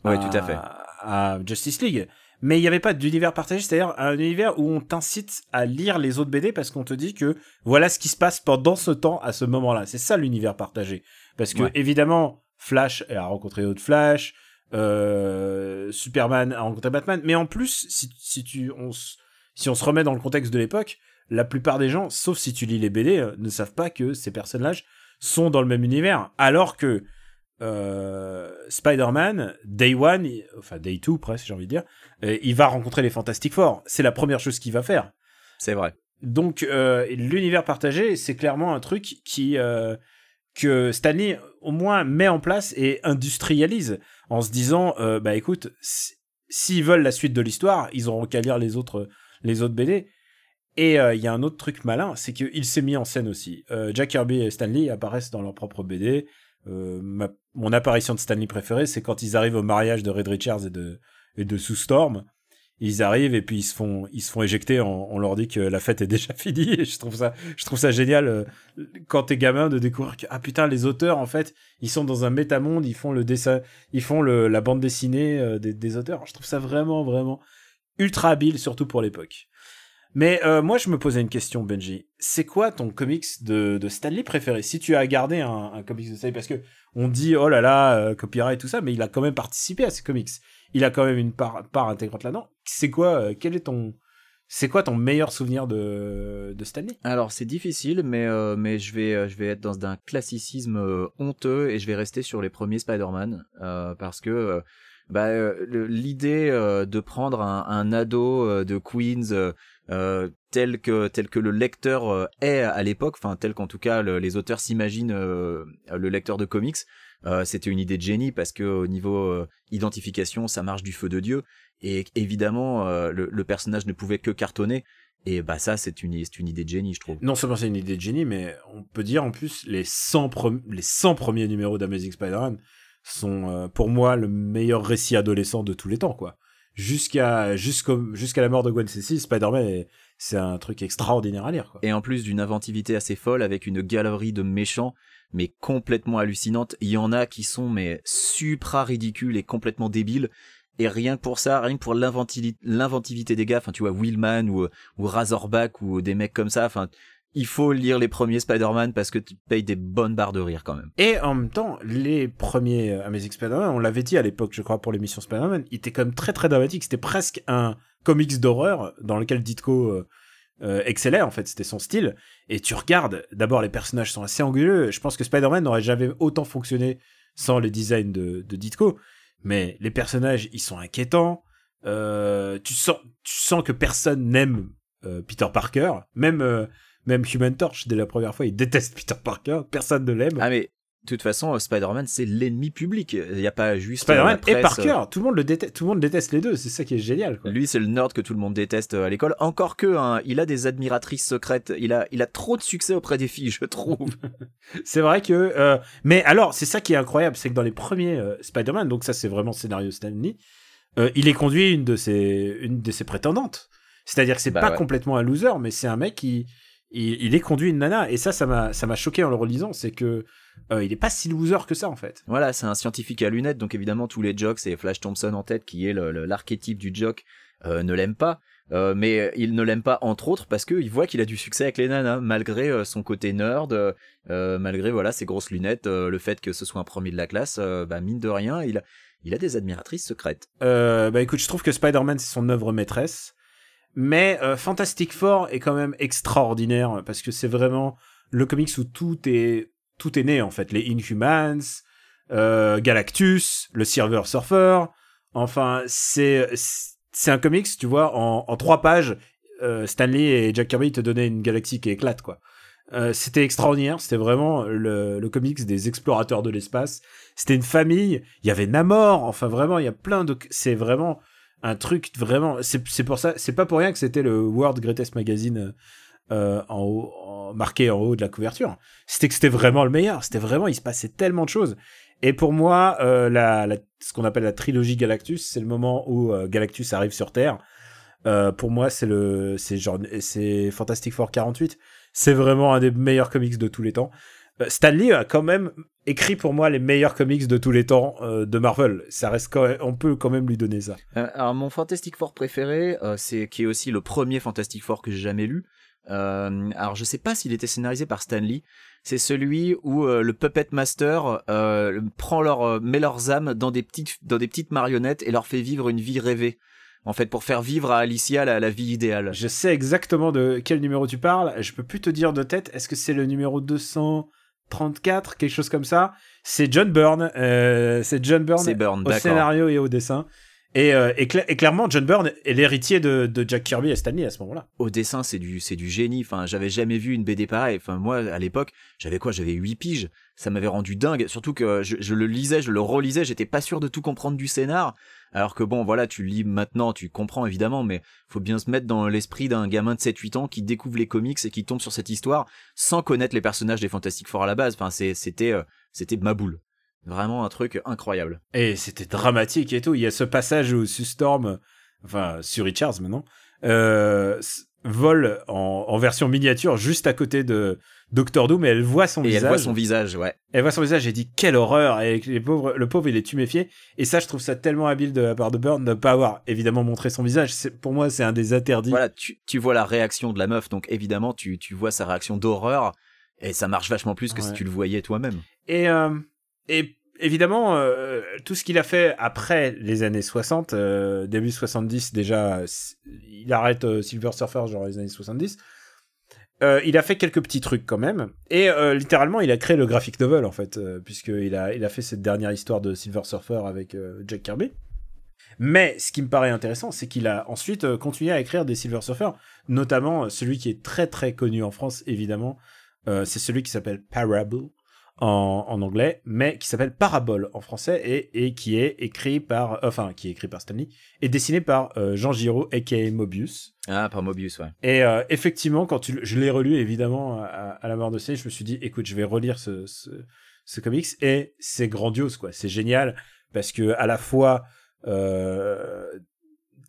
Ouais, à- tout à fait. à Justice League. Mais il n'y avait pas d'univers partagé, c'est-à-dire un univers où on t'incite à lire les autres BD parce qu'on te dit que voilà ce qui se passe pendant ce temps à ce moment-là. C'est ça l'univers partagé. Parce que Ouais. évidemment, Flash a rencontré autre Flash, euh, Superman a rencontré Batman, mais en plus, si, si tu on, si on se remet dans le contexte de l'époque, la plupart des gens, sauf si tu lis les BD, euh, ne savent pas que ces personnages sont dans le même univers. Alors que euh, Spider-Man, Day One, enfin Day Two presque, j'ai envie de dire, il va rencontrer les Fantastic Four. C'est la première chose qu'il va faire. C'est vrai. Donc euh, l'univers partagé, c'est clairement un truc qui euh, que Stanley au moins met en place et industrialise en se disant euh, bah écoute, si- s'ils veulent la suite de l'histoire, ils auront qu'à lire les autres les autres BD. Et euh, il y a un autre truc malin, c'est qu'il s'est mis en scène aussi. Euh, Jack Kirby et Stanley apparaissent dans leur propre BD. Mon apparition de Stanley préférée, c'est quand ils arrivent au mariage de Red Richards et de, et de Sue Storm. Ils arrivent et puis ils se font, ils se font éjecter. On, leur dit que la fête est déjà finie. Et je trouve ça, je trouve ça génial euh, quand t'es gamin de découvrir que ah putain les auteurs en fait ils sont dans un métamonde, ils font le dessin, ils font le, la bande dessinée euh, des, auteurs. Je trouve ça vraiment vraiment ultra habile surtout pour l'époque. Mais euh, moi, je me posais une question, Benji. C'est quoi ton comics de, de Stanley préféré? Si tu as gardé un, comics de Stanley, parce que on dit oh là là, copyright et tout ça, mais il a quand même participé à ces comics. Il a quand même une part, intégrante là-dedans. C'est quoi euh, Quel est ton c'est quoi ton meilleur souvenir de, de Stanley Alors c'est difficile, mais euh, mais je vais euh, je vais être dans un classicisme honteux et je vais rester sur les premiers Spider-Man parce que bah, l'idée de prendre un, ado de Queens tel que tel que le lecteur est à l'époque, enfin tel qu'en tout cas le- les auteurs s'imaginent le lecteur de comics, euh, c'était une idée de génie parce que au niveau euh, identification, ça marche du feu de dieu et évidemment euh, le, le personnage ne pouvait que cartonner. Et bah ça c'est une une idée de génie je trouve. Non seulement c'est une idée de génie, mais on peut dire en plus les 100, pre- les 100 premiers numéros d'Amazing Spider-Man sont euh, pour moi le meilleur récit adolescent de tous les temps, quoi. Jusqu'à la mort de Gwen Stacy, Spider-Man, est- c'est un truc extraordinaire à lire, quoi. Et en plus d'une inventivité assez folle avec une galerie de méchants mais complètement hallucinante. Il y en a qui sont mais supra ridicules et complètement débiles. Et rien que pour ça, rien que pour l'inventi- l'inventivité des gars, enfin tu vois Willman ou, ou Razorback ou des mecs comme ça, enfin il faut lire les premiers Spider-Man parce que tu payes des bonnes barres de rire quand même. Et en même temps, les premiers euh, Amazing Spider-Man, on l'avait dit à l'époque, je crois, pour l'émission Spider-Man, ils étaient quand même très très dramatiques. C'était presque un comics d'horreur dans lequel Ditko euh, excellait, en fait, c'était son style. Et tu regardes, d'abord, les personnages sont assez anguleux. Je pense que Spider-Man n'aurait jamais autant fonctionné sans les designs de, de Ditko. Mais les personnages, ils sont inquiétants. Euh, tu, sens, tu sens que personne n'aime euh, Peter Parker. Même, euh, même Human Torch, dès la première fois, il déteste Peter Parker. Personne ne l'aime. Ah mais de toute façon, euh, Spider-Man c'est l'ennemi public. Il n'y a pas juste euh, Spider-Man et Parker, tout le monde le déteste, tout le monde déteste les deux, c'est ça qui est génial quoi. Lui, c'est le nerd que tout le monde déteste euh, à l'école. Encore que, hein, il a des admiratrices secrètes. Il a, il a trop de succès auprès des filles, je trouve. C'est vrai que euh, mais alors, c'est ça qui est incroyable, c'est que dans les premiers euh, Spider-Man, donc ça c'est vraiment scénario Stanley, euh, il est conduit une de ses une de ses prétendantes. C'est-à-dire que c'est Bah pas ouais. complètement un loser, mais c'est un mec qui il, il est conduit une nana et ça ça m'a ça m'a choqué en le relisant, c'est que euh, il est pas si loser que ça en fait. Voilà, c'est un scientifique à lunettes, donc évidemment tous les jocks et Flash Thompson en tête, qui est l'archétype du jock, euh, ne l'aime pas. Euh, mais il ne l'aime pas entre autres parce qu'il voit qu'il a du succès avec les nanas, malgré euh, son côté nerd, euh, malgré voilà ses grosses lunettes, euh, le fait que ce soit un premier de la classe, bah mine de rien, il a, il a des admiratrices secrètes. Euh, bah écoute, je trouve que Spider-Man c'est son œuvre maîtresse, mais euh, Fantastic Four est quand même extraordinaire parce que c'est vraiment le comics où tout est tout est né en fait, les Inhumans, euh, Galactus, le Silver Surfer. Enfin, c'est c'est un comics, tu vois, en, en trois pages, euh, Stanley et Jack Kirby te donnaient une galaxie qui éclate quoi. Euh, c'était extraordinaire, c'était vraiment le, le comics des explorateurs de l'espace. C'était une famille, il y avait Namor, enfin vraiment, il y a plein de... C'est vraiment un truc, vraiment... C'est pour ça, c'est pas pour rien que c'était le World Greatest Magazine euh, en haut, marqué en haut de la couverture. C'était que c'était vraiment le meilleur, c'était vraiment, il se passait tellement de choses. Et pour moi, euh, la, ce qu'on appelle la trilogie Galactus, c'est le moment où euh, Galactus arrive sur Terre. Pour moi, c'est le, c'est genre, c'est Fantastic Four 48. C'est vraiment un des meilleurs comics de tous les temps. Euh, Stanley a quand même écrit pour moi les meilleurs comics de tous les temps euh, de Marvel. Ça reste quand même- on peut quand même lui donner ça. Euh, alors mon Fantastic Four préféré, euh, c'est qui est aussi le premier Fantastic Four que j'ai jamais lu. Alors je sais pas s'il était scénarisé par Stan Lee. C'est celui où le Puppet Master euh, prend leur, met leurs âmes dans des petites dans des petites marionnettes et leur fait vivre une vie rêvée. En fait, pour faire vivre à Alicia la, la vie idéale. Je sais exactement de quel numéro tu parles. Je peux plus te dire de tête. Est-ce que c'est le numéro 34, quelque chose comme ça. C'est John Byrne. euh, c'est John Byrne Burn, au scénario et au dessin. Et, euh, et, cla- et clairement, John Byrne est l'héritier de, de Jack Kirby et Stanley à ce moment-là. Au dessin, c'est du, c'est du génie. Enfin, j'avais jamais vu une BD pareille. Enfin, moi, à l'époque, j'avais quoi? J'avais 8 piges. Ça m'avait rendu dingue. Surtout que je, le lisais, je le relisais. J'étais pas sûr de tout comprendre du scénar. Alors que bon, voilà, tu lis maintenant, tu comprends évidemment, mais faut bien se mettre dans l'esprit d'un gamin de 7-8 ans qui découvre les comics et qui tombe sur cette histoire sans connaître les personnages des Fantastic Four à la base. Enfin, c'était, euh, c'était ma boule. Vraiment un truc incroyable. Et c'était dramatique et tout. Il y a ce passage où Sue Storm, enfin, Sue Richards maintenant, euh, vole en, en version miniature juste à côté de Doctor Doom et elle voit son Et visage. elle voit son visage, ouais. Elle voit son visage et dit quelle horreur et les pauvres, le pauvre il est tuméfié et ça je trouve ça tellement habile de la part de Byrne de ne pas avoir évidemment montré son visage pour moi c'est un des interdits Voilà, tu, tu vois la réaction de la meuf, donc évidemment, tu, tu vois sa réaction d'horreur. Et ça marche vachement plus que si tu le voyais toi-même. et euh, et évidemment euh, tout ce qu'il a fait après les années 60 euh, début 70 déjà il arrête euh, Silver Surfer genre les années 70 euh, il a fait quelques petits trucs quand même. Et littéralement il a créé le graphic novel en fait puisqu'il a il a fait cette dernière histoire de Silver Surfer avec Jack Kirby. Mais ce qui me paraît intéressant c'est qu'il a ensuite continué à écrire des Silver Surfer notamment celui qui est très très connu en France évidemment. C'est celui qui s'appelle Parable en, en anglais, mais qui s'appelle Parabole en français et, et qui est écrit par, enfin, qui est écrit par Stanley et dessiné par euh, Jean Giraud aka Mobius. Ah, par Mobius, ouais. Et euh, effectivement, quand tu, je l'ai relu évidemment à, à la mort de Stanley, je me suis dit, écoute, je vais relire ce, ce, ce comics et c'est grandiose quoi, c'est génial parce que à la fois euh,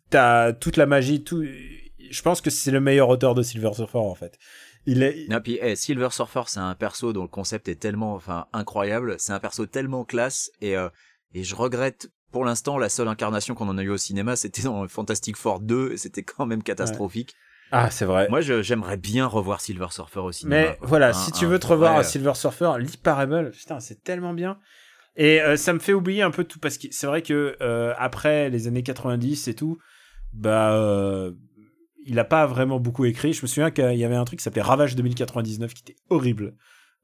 t'as toute la magie, tout. Je pense que c'est le meilleur auteur de Silver Surfer en fait. Il est, Et puis, eh, Silver Surfer, c'est un perso dont le concept est tellement, enfin, incroyable. C'est un perso tellement classe et euh, et je regrette. Pour l'instant, la seule incarnation qu'on en a eu au cinéma, c'était dans Fantastic Four 2, et c'était quand même catastrophique. ah c'est vrai. Moi, j'aimerais bien revoir Silver Surfer au cinéma. Mais voilà, Un- si tu veux te revoir vrai- à Silver Surfer, lis Parable. Putain, c'est tellement bien. Et euh, ça me fait oublier un peu tout parce que c'est vrai que euh, après les années 90 et tout, bah euh, il a pas vraiment beaucoup écrit. Je me souviens qu'il y avait un truc qui s'appelait Ravage 2099 qui était horrible,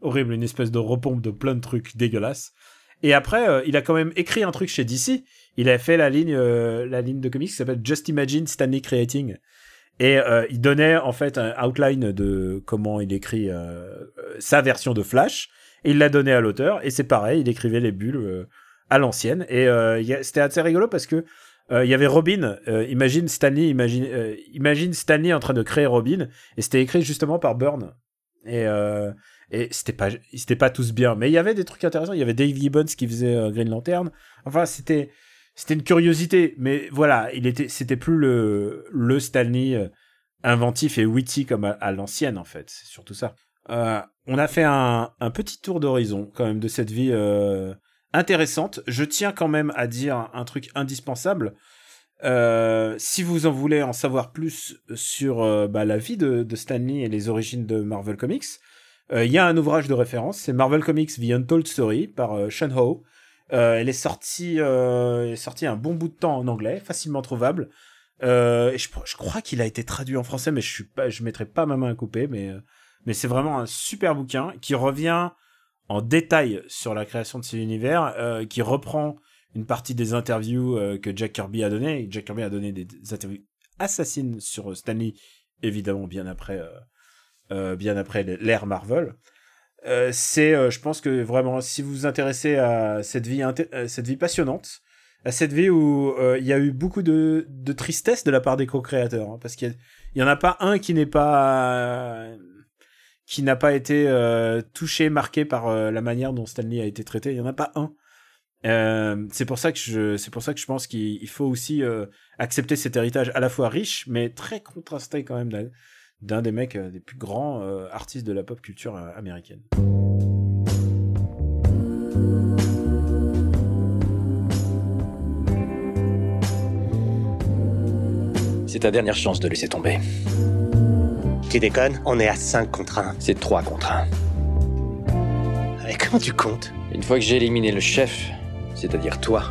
horrible, une espèce de repompe de plein de trucs dégueulasses. Et après, euh, il a quand même écrit un truc chez DC. Il a fait la ligne, euh, la ligne de comics qui s'appelle Just Imagine Stanley Creating. Et euh, il donnait en fait un outline de comment il écrit sa version de Flash. Et il l'a donné à l'auteur. Et c'est pareil, il écrivait les bulles à l'ancienne. Et c'était assez rigolo parce que euh, il y avait Robin. euh, imagine Stanley, imagine, euh, imagine Stanley en train de créer Robin. Et c'était écrit justement par Byrne. Et, et c'était pas, c'était pas tous bien. Mais il y avait des trucs intéressants. Il y avait Dave Gibbons qui faisait Green Lantern. Enfin, c'était, c'était une curiosité. Mais voilà, il était, c'était plus le, le Stanley inventif et witty comme à, à l'ancienne, en fait. C'est surtout ça. On a fait un, un petit tour d'horizon, quand même, de cette vie intéressante. Je tiens quand même à dire un truc indispensable. Euh, si vous en voulez en savoir plus sur euh, bah, la vie de, de Stan Lee et les origines de Marvel Comics, euh, il y a un ouvrage de référence, c'est Marvel Comics The Untold Story par Sean Ho. Elle est sortie, est sortie un bon bout de temps en anglais, facilement trouvable. Je, crois qu'il a été traduit en français, mais je je mettrai pas ma main à couper, mais c'est vraiment un super bouquin qui revient en détail sur la création de cet univers, euh, qui reprend une partie des interviews euh, que Jack Kirby a donné. Jack Kirby a donné des, interviews assassines sur euh, Stanley, évidemment bien après, bien après l'ère Marvel. C'est, je pense que vraiment, si vous vous intéressez à cette vie, cette vie passionnante, à cette vie où il y a eu beaucoup de, tristesse de la part des co-créateurs, hein, parce qu'il y, a- il y en a pas un qui n'est pas qui n'a pas été euh, touché, marqué par euh, la manière dont Stanley a été traité. Il y en a pas un. Euh, c'est pour ça que je, c'est pour ça que je pense qu'il il faut aussi accepter cet héritage à la fois riche, mais très contrasté quand même d'un, des mecs des plus grands artistes de la pop culture américaine. C'est ta dernière chance de laisser tomber. Tu déconnes On est à 5 contre 1. C'est 3 contre 1. Et comment tu comptes? Une fois que j'ai éliminé le chef, c'est-à-dire toi,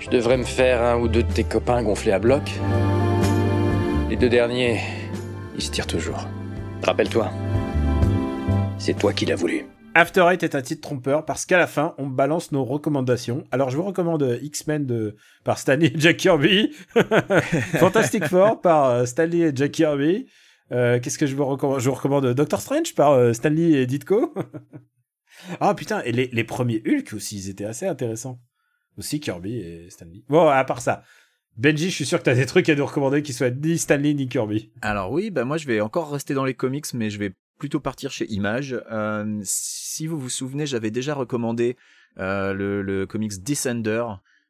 je devrais me faire un ou deux de tes copains gonflés à bloc. Les deux derniers, ils se tirent toujours. Rappelle-toi, c'est toi qui l'as voulu. After Eight est un titre trompeur parce qu'à la fin, on balance nos recommandations. Alors, je vous recommande euh, X-Men de, par Stanley et Jack Kirby. Fantastic Four par euh, Stanley et Jack Kirby. Euh, Qu'est-ce que je vous recommande? Je vous recommande Doctor Strange par euh, Stanley et Ditko. ah putain, et les, les premiers Hulk aussi, ils étaient assez intéressants. Aussi Kirby et Stanley. Bon, à part ça. Benji, je suis sûr que t'as des trucs à nous recommander qui soient ni Stanley ni Kirby. Alors oui, bah moi je vais encore rester dans les comics, mais je vais plutôt partir chez Image. Euh, si vous vous souvenez, j'avais déjà recommandé le, le comics Descender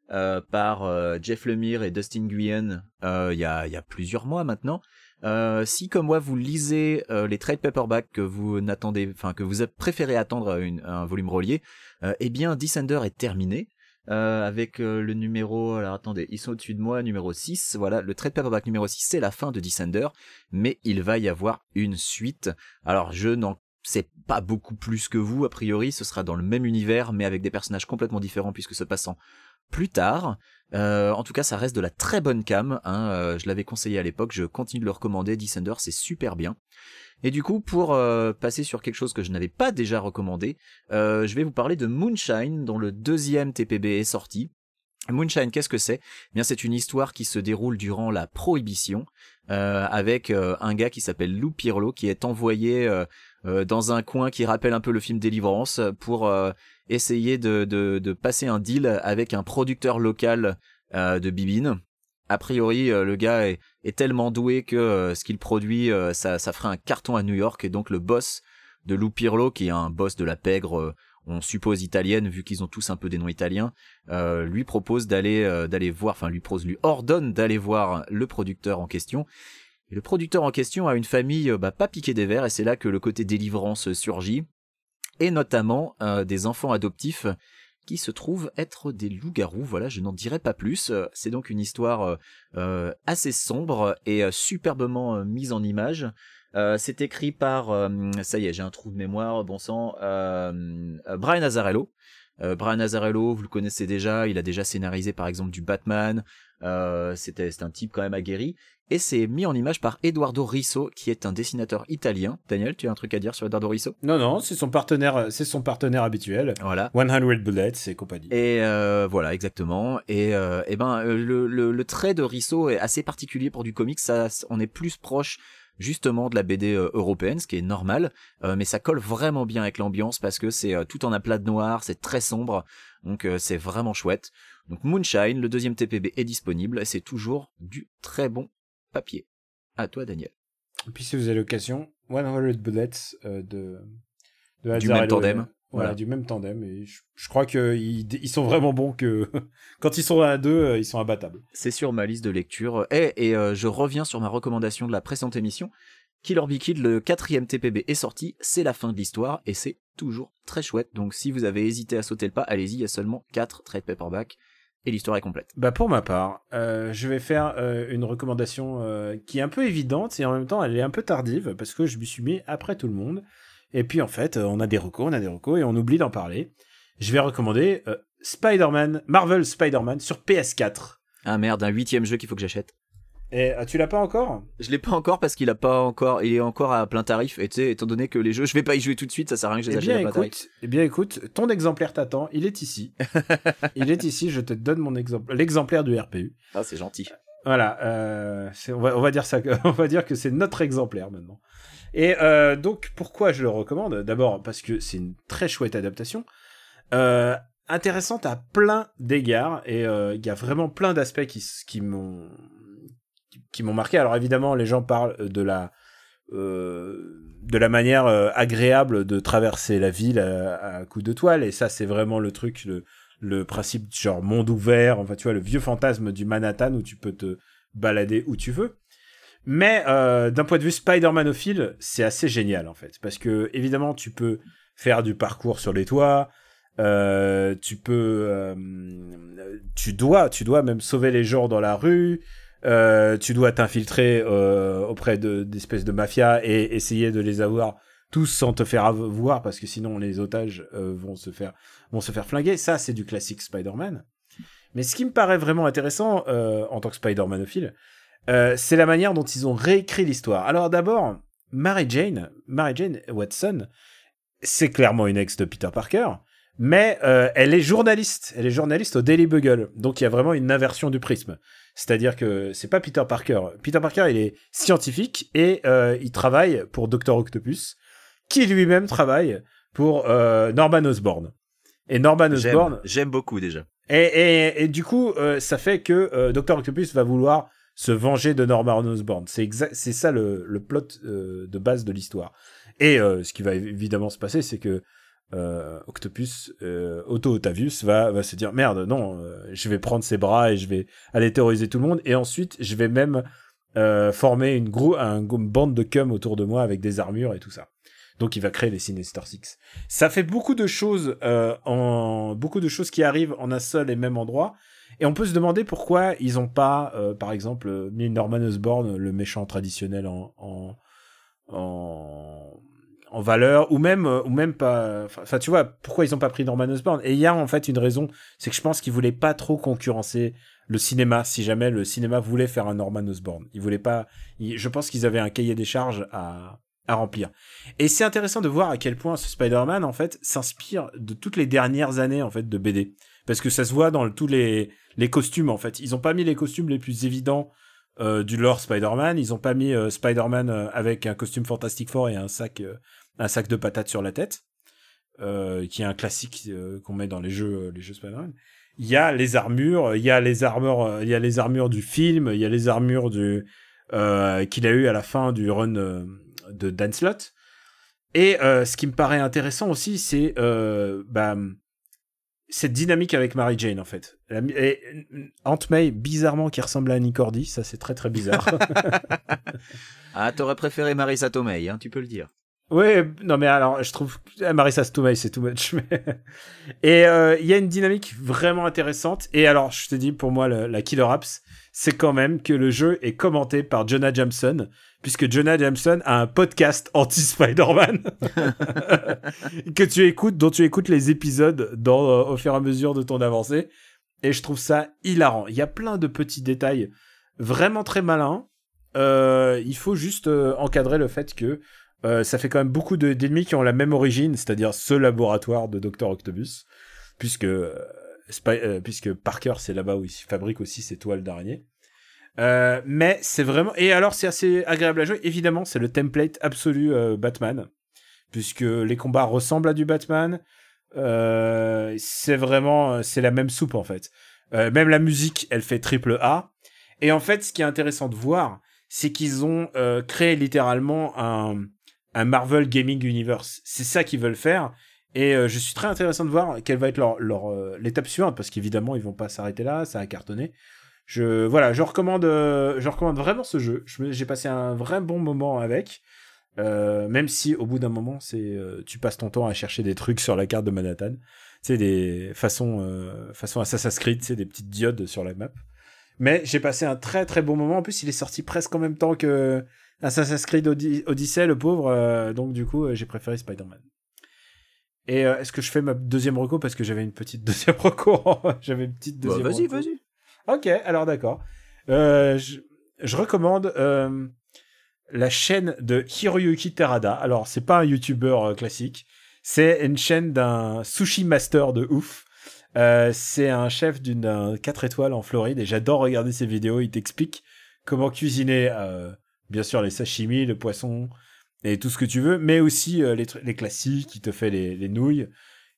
par Jeff Lemire et Dustin Nguyen euh, il y, a, y a plusieurs mois maintenant. Euh, si comme moi vous lisez euh, les trade paperbacks que vous n'attendez, enfin que vous préférez attendre à une- à un volume relié, euh, eh bien Descender est terminé. Euh, avec euh, le numéro, alors attendez, ils sont au-dessus de moi, numéro 6, voilà, le trade paperback numéro 6, c'est la fin de Descender, mais il va y avoir une suite. Alors je n'en sais pas beaucoup plus que vous, a priori, ce sera dans le même univers, mais avec des personnages complètement différents puisque se passant plus tard. Euh, en tout cas, ça reste de la très bonne cam. Hein, euh, je l'avais conseillé à l'époque, je continue de le recommander. Descender, c'est super bien. Et du coup, pour euh, passer sur quelque chose que je n'avais pas déjà recommandé, je vais vous parler de Moonshine, dont le deuxième TPB est sorti. Moonshine, qu'est-ce que c'est? Eh Bien, c'est une histoire qui se déroule durant la Prohibition, euh, avec euh, un gars qui s'appelle Lou Pirlo, qui est envoyé euh, euh, dans un coin qui rappelle un peu le film Délivrance pour euh, essayer de, de, de passer un deal avec un producteur local euh, de bibine. A priori, le gars est, est tellement doué que ce qu'il produit, ça, ça ferait un carton à New York, et donc le boss de Lou Pirlo, qui est un boss de la pègre, on suppose italienne, vu qu'ils ont tous un peu des noms italiens, euh, lui propose d'aller euh, d'aller voir, enfin lui lui ordonne d'aller voir le producteur en question. Le producteur en question a une famille euh, bah, pas piquée des verres, et c'est là que le côté délivrance surgit, et notamment des enfants adoptifs qui se trouvent être des loups-garous. Voilà, je n'en dirai pas plus. C'est donc une histoire assez sombre et superbement mise en image. Euh, c'est écrit par, euh, ça y est, j'ai un trou de mémoire, bon sang, euh, Brian Azzarello. Euh, Brian Azzarello, vous le connaissez déjà, il a déjà scénarisé par exemple du Batman. C'était c'est un type quand même aguerri. Et c'est mis en image par Eduardo Risso, qui est un dessinateur italien. Daniel, tu as un truc à dire sur Eduardo Risso? Non, non, c'est son partenaire, c'est son partenaire habituel. Voilà. 100 Bullets et compagnie. Et euh, voilà, exactement. Et, euh, et ben euh, le, le, le trait de Risso est assez particulier pour du comics. Ça, on est plus proche justement de la BD euh, européenne, ce qui est normal, euh, mais ça colle vraiment bien avec l'ambiance parce que c'est euh, tout en aplat de noir, c'est très sombre, donc euh, c'est vraiment chouette. Donc Moonshine, le deuxième TPB est disponible, et c'est toujours du très bon papier. À toi, Daniel. Et puis si vous avez l'occasion, 100 Bullets euh, de, de Du même tandem. Voilà, Voilà. du même tandem. Et je, je crois qu'ils ils sont vraiment bons que quand ils sont à deux, euh, ils sont imbattables. C'est sur ma liste de lecture. Et, et euh, je reviens sur ma recommandation de la précédente émission. Killer Be Kid, le quatrième TPB est sorti, c'est la fin de l'histoire et c'est toujours très chouette. Donc si vous avez hésité à sauter le pas, allez-y, il y a seulement 4 trade paperback et l'histoire est complète. Bah pour ma part, euh, je vais faire euh, une recommandation euh, qui est un peu évidente et en même temps elle est un peu tardive parce que je me suis mis après tout le monde. Et puis en fait, euh, on a des recos, on a des recos et on oublie d'en parler. Je vais recommander euh, Spider-Man, Marvel Spider-Man sur PS4. Ah merde, un huitième jeu qu'il faut que j'achète. Et euh, tu l'as pas encore? Je l'ai pas encore parce qu'il a pas encore, il est encore à plein tarif. Et tu sais, étant donné que les jeux, je vais pas y jouer tout de suite, ça sert à rien que je les Eh achète bien à plein tarif. écoute, eh bien écoute, ton exemplaire t'attend, il est ici. il est ici, je te donne mon exemple, l'exemplaire du RPU. Ah, c'est gentil. Voilà, euh, on, va, on va dire ça, on va dire que c'est notre exemplaire maintenant. Et euh, donc pourquoi je le recommande? D'abord parce que c'est une très chouette adaptation, euh, intéressante à plein d'égards et euh, il y a vraiment plein d'aspects qui, m'ont qui- m'ont marqué. Alors évidemment, les gens parlent de la manière agréable de traverser la ville à, à coups de toile. Et ça c'est vraiment le truc le le principe genre monde ouvert enfin tu vois le vieux fantasme du Manhattan où tu peux te balader où tu veux mais euh, d'un point de vue Spider-Manophile c'est assez génial en fait parce que évidemment tu peux faire du parcours sur les toits euh, tu peux euh, tu dois tu dois même sauver les gens dans la rue euh, tu dois t'infiltrer euh, auprès de d'espèces de mafia et essayer de les avoir tous sans te faire avoir parce que sinon les otages vont se faire vont se faire flinguer. Ça, c'est du classique Spider-Man. Mais ce qui me paraît vraiment intéressant en tant que Spider-Manophile, euh, c'est la manière dont ils ont réécrit l'histoire. Alors d'abord, Mary Jane, Mary Jane Watson c'est clairement une ex de Peter Parker, mais euh, elle est journaliste. Elle est journaliste au Daily Bugle. Donc il y a vraiment une inversion du prisme. C'est-à-dire que c'est pas Peter Parker. Peter Parker, il est scientifique et euh, il travaille pour Dr. Octopus, qui lui-même travaille pour euh, Norman Osborn. Et Norman Osborn. J'aime beaucoup déjà. Et, et, et du coup, euh, ça fait que euh, Dr. Octopus va vouloir se venger de Norman Osborn. C'est c'est ça le, le plot euh, de base de l'histoire. Et euh, ce qui va évidemment se passer, c'est que euh, Octopus, euh, Otto Otavius va, va se dire merde, non, euh, je vais prendre ses bras et je vais aller terroriser tout le monde. Et ensuite, je vais même euh, former une, grou un, une bande de cum autour de moi avec des armures et tout ça. Donc il va créer les Sinister Six. Ça fait beaucoup de choses en beaucoup de choses qui arrivent en un seul et même endroit. Et on peut se demander pourquoi ils ont pas, euh, par exemple, mis Norman Osborn, le méchant traditionnel, en, valeur, ou même, euh, ou même pas. Enfin, tu vois, pourquoi ils ont pas pris Norman Osborn? Et il y a en fait une raison, c'est que je pense qu'ils voulaient pas trop concurrencer le cinéma, si jamais le cinéma voulait faire un Norman Osborn. Ils voulaient pas. je pense qu'ils avaient un cahier des charges à, à remplir. Et c'est intéressant de voir à quel point ce Spider-Man, en fait, s'inspire de toutes les dernières années, en fait, de BD. Parce que ça se voit dans tous les, costumes, en fait. Ils ont pas mis les costumes les plus évidents euh, du lore Spider-Man. Ils ont pas mis euh, Spider-Man euh, avec un costume Fantastic Four et un sac, un sac de patates sur la tête, qui est un classique qu'on met dans les jeux, les jeux Spider-Man. Il y a les armures, il y a les armures, il y a les armures du film, il y a les armures qu'il a eu à la fin du run de Dan Slott. Et ce qui me paraît intéressant aussi, c'est bah, cette dynamique avec Mary Jane en fait. Et, Aunt May, bizarrement, qui ressemble à Annie Cordy, ça c'est très très bizarre. Ah, t'aurais préféré Marissa Tomei, hein, tu peux le dire. Ouais, non mais alors je trouve que Marissa Tomei c'est too much. Et euh, il y a une dynamique vraiment intéressante. Et alors je te dis pour moi le- la killer apps, c'est quand même que le jeu est commenté par Jonah Jameson, puisque Jonah Jameson a un podcast anti Spider-Man que tu écoutes, dont tu écoutes les épisodes dans, euh, au fur et à mesure de ton avancée. Et je trouve ça hilarant. Il y a plein de petits détails vraiment très malins. Euh, il faut juste encadrer le fait que euh, ça fait quand même beaucoup de- d'ennemis qui ont la même origine, c'est-à-dire ce laboratoire de Dr. Octopus, puisque, euh, euh, puisque Parker, c'est là-bas où il fabrique aussi ses toiles d'araignée. Mais c'est vraiment... Et alors, c'est assez agréable à jouer. Évidemment, c'est le template absolu Batman, puisque les combats ressemblent à du Batman. C'est vraiment... C'est la même soupe, en fait. Même la musique, elle fait triple A. Et en fait, ce qui est intéressant de voir, c'est qu'ils ont créé littéralement un, un Marvel Gaming Universe. C'est ça qu'ils veulent faire. Et euh, je suis très intéressant de voir quelle va être leur, leur euh, l'étape suivante, parce qu'évidemment, ils vont pas s'arrêter là, ça a cartonné. Je, voilà, je recommande, euh, je recommande vraiment ce jeu. J'ai passé un vrai bon moment avec. Même si au bout d'un moment, c'est, tu passes ton temps à chercher des trucs sur la carte de Manhattan. Sais, des façons, façon Assassin's Creed, sais, des petites diodes sur la map. Mais j'ai passé un très très bon moment. En plus, il est sorti presque en même temps que Assassin's Creed Ody- Odyssey, le pauvre. euh, donc du coup, euh, j'ai préféré Spider-Man. Et euh, est-ce que je fais ma deuxième reco parce que j'avais une petite deuxième reco? J'avais une petite Bah, deuxième vas-y, reco. vas-y. Ok, alors d'accord. Je, je recommande la chaîne de Hiroyuki Terada. Alors, c'est pas un YouTuber euh, classique. C'est une chaîne d'un sushi master de ouf. Euh, c'est un chef d'une d'un 4 étoiles en Floride et j'adore regarder ses vidéos. Il t'explique comment cuisiner, euh, bien sûr, les sashimi, le poisson et tout ce que tu veux, mais aussi euh, les, classiques. Il te fait les, les nouilles.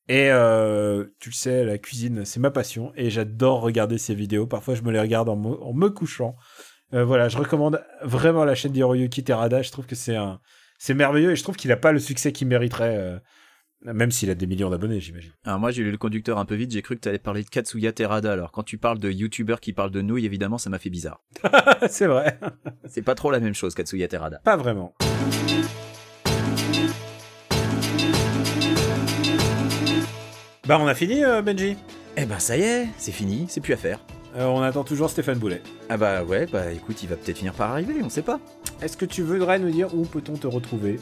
Et euh, tu le sais, la cuisine, c'est ma passion et j'adore regarder ses vidéos. Parfois, je me les regarde en me, couchant. Euh, voilà, je recommande vraiment la chaîne d'Hiroyuki Terada. Je trouve que c'est un, c'est merveilleux et je trouve qu'il a pas le succès qu'il mériterait, même s'il a des millions d'abonnés, j'imagine. Alors moi j'ai lu le conducteur un peu vite, j'ai cru que t'allais parler de Katsuya Terada. Alors quand tu parles de youtubeurs qui parlent de nouilles, évidemment ça m'a fait bizarre. c'est vrai, C'est pas trop la même chose Katsuya Terada. pas vraiment. Bah, on a fini, euh, Benji? Eh ben ça y est, c'est fini, c'est plus à faire. Euh, on attend toujours Stéphane Boulet. Ah bah ouais, bah écoute, il va peut-être finir par arriver, on sait pas. Est-ce que tu voudrais nous dire où peut-on te retrouver?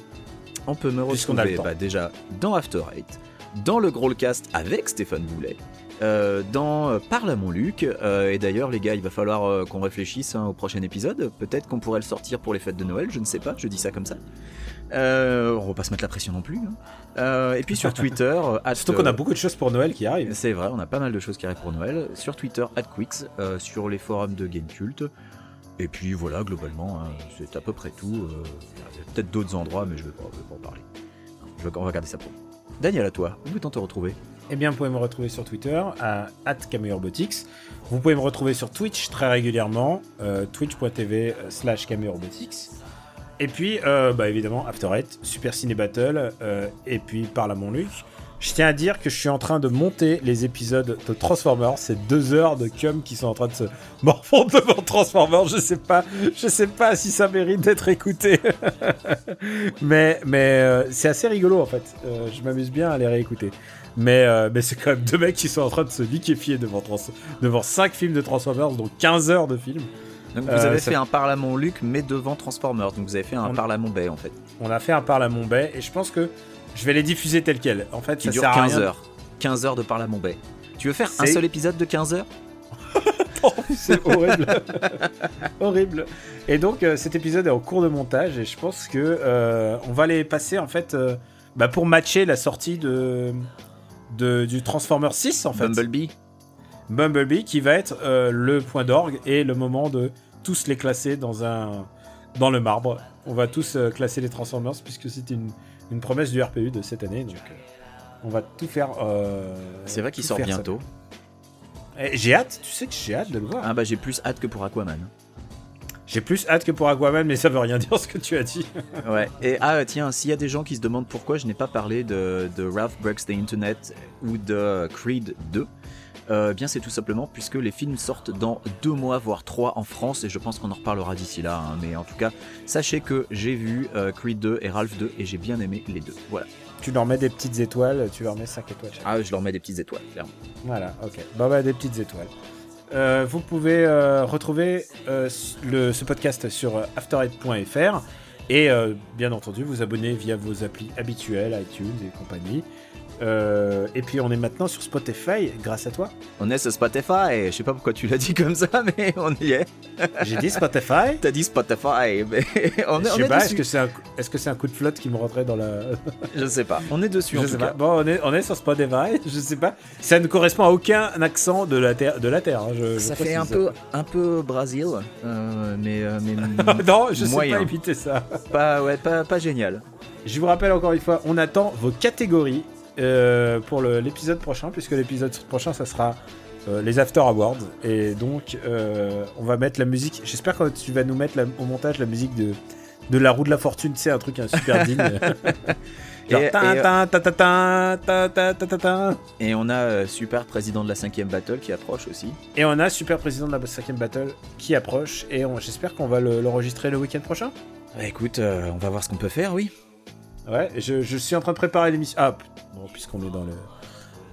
On peut me retrouver bah, déjà dans After Eight, dans le Growlcast avec Stéphane Boulet, euh, dans euh, Parle à mon Luc. Euh, et d'ailleurs, les gars, il va falloir euh, qu'on réfléchisse hein, au prochain épisode. Peut-être qu'on pourrait le sortir pour les fêtes de Noël, je ne sais pas, je dis ça comme ça. On va pas se mettre la pression non plus. hein. Et puis sur Twitter, at, Surtout qu'on a beaucoup de choses pour Noël qui arrivent. C'est vrai, on a pas mal de choses qui arrivent pour Noël. Sur Twitter, Quicks, euh, sur les forums de Gamecult. Et puis voilà, globalement, hein, c'est à peu près tout. D'autres endroits, mais je vais pas, en parler. Je vais- on va garder ça pour. Daniel, à toi, où peut-on te retrouver? Eh bien, vous pouvez me retrouver sur Twitter à @cameorobotics. Vous pouvez me retrouver sur Twitch très régulièrement, euh, twitch.tv slash. Et puis, euh, bah, évidemment, After Eight, Super Ciné Battle, euh, et puis Parle à mon Luc. Je tiens à dire que je suis en train de monter les épisodes de Transformers. C'est deux heures de cum qui sont en train de se morfondre devant Transformers. Je sais pas, je sais pas si ça mérite d'être écouté. mais mais euh, c'est assez rigolo en fait. Euh, je m'amuse bien à les réécouter. Mais, euh, mais c'est quand même deux mecs qui sont en train de se liquéfier devant, trans devant 5 films de Transformers, donc 15 heures de films. Donc vous Euh, avez ça- fait un Parle à mon Luc, mais devant Transformers. Donc vous avez fait un On- mon Bay en fait. On a fait un mon Bay et je pense que je vais les diffuser tels quels. En fait, Qui ça dure sert à 15 rien. heures. 15 heures de Parle à mon Bay. Tu veux faire un seul épisode de 15 heures? C'est horrible. horrible. Et donc euh, cet épisode est en cours de montage et je pense que euh, on va les passer en fait euh, bah, pour matcher la sortie de, de- du Transformer 6 en fait. Bumblebee Bumblebee qui va être le point d'orgue et le moment de tous les classer dans un dans le marbre. On va tous classer les Transformers puisque c'est une, une promesse du RPU de cette année. Donc euh, on va tout faire. euh, C'est vrai qu'il sort bientôt. Et J'ai hâte. Tu sais que j'ai hâte de le voir. Ah bah j'ai plus hâte que pour Aquaman. J'ai plus hâte que pour Aquaman, mais ça veut rien dire ce que tu as dit. Ouais. Et ah tiens, s'il y a des gens qui se demandent pourquoi je n'ai pas parlé de, de Ralph Breaks the Internet ou de Creed 2, euh, bien c'est tout simplement puisque les films sortent dans deux mois voire trois en France et je pense qu'on en reparlera d'ici là. hein. Mais en tout cas, sachez que j'ai vu euh, Creed 2 et Ralph 2 et j'ai bien aimé les deux. Voilà. Tu leur mets des petites étoiles, tu leur mets 5 étoiles. Ah je leur mets des petites étoiles, clairement. Voilà, ok. Bah, bah des petites étoiles. Euh, vous pouvez euh, retrouver euh, le, ce podcast sur afterite.fr et bien entendu vous abonner via vos applis habituelles, iTunes et compagnie. Euh, et puis on est maintenant sur Spotify grâce à toi. On est sur Spotify, je sais pas pourquoi tu l'as dit comme ça, mais on y est. J'ai dit Spotify. T'as dit Spotify, mais on est, Je on sais est pas, est-ce que c'est un, que c'est un coup de flotte qui me rentrait dans la. Je sais pas. On est dessus en Je tout sais cas. pas. Bon, on est, on est sur Spotify. Je sais pas. Ça ne correspond à aucun accent de la terre. De la terre hein, je- je Ça fait un peu, un peu Brésil, euh, mais, euh, mais non, je sais moyen. pas imiter ça. pas, ouais, pas, pas génial. Je vous rappelle encore une fois, on attend vos catégories euh, pour l'épisode prochain, puisque l'épisode prochain, ça sera euh, les After Awards. Et donc, euh, on va mettre la musique. J'espère que tu vas nous mettre la- au montage la musique de, de la roue de la fortune, tu sais, un truc un super digne. Et- on a super président de la cinquième battle qui approche aussi. Et on a super président de la 5 battle qui approche. Et j'espère qu'on va le- l'enregistrer le week-end prochain. Bah, écoute, on va voir ce qu'on peut faire, oui. Ouais, je, je suis en train de préparer l'émission. Ah, bon, puisqu'on est dans, le,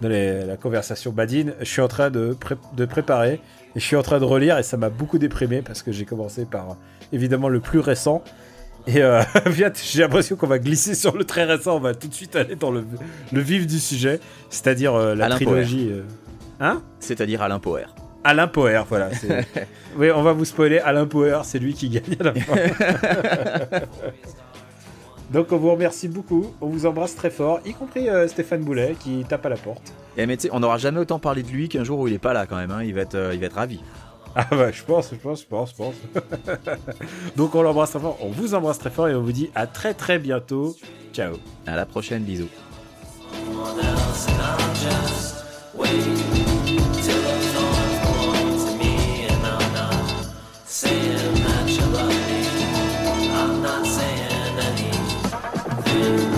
dans les- la conversation badine, je suis en train de, pré- de préparer et je suis en train de relire et ça m'a beaucoup déprimé parce que j'ai commencé par évidemment le plus récent. Et euh, j'ai l'impression qu'on va glisser sur le très récent, on va tout de suite aller dans le, le vif du sujet, c'est-à-dire euh, la Alain trilogie. euh, Hein? C'est-à-dire Alain Poher. Alain Poher, voilà. oui, on va vous spoiler. Alain Poher, c'est lui qui gagne à la fin. Donc on vous remercie beaucoup, on vous embrasse très fort, y compris euh, Stéphane Boulet qui tape à la porte. Et mais tu sais, on n'aura jamais autant parlé de lui qu'un jour où il est pas là quand même. hein. Il va être, euh, il va être ravi. Ah bah je pense, je pense, je pense, je pense. Donc on l'embrasse très fort, on vous embrasse très fort et on vous dit à très très bientôt. Ciao. À la prochaine, bisous. Me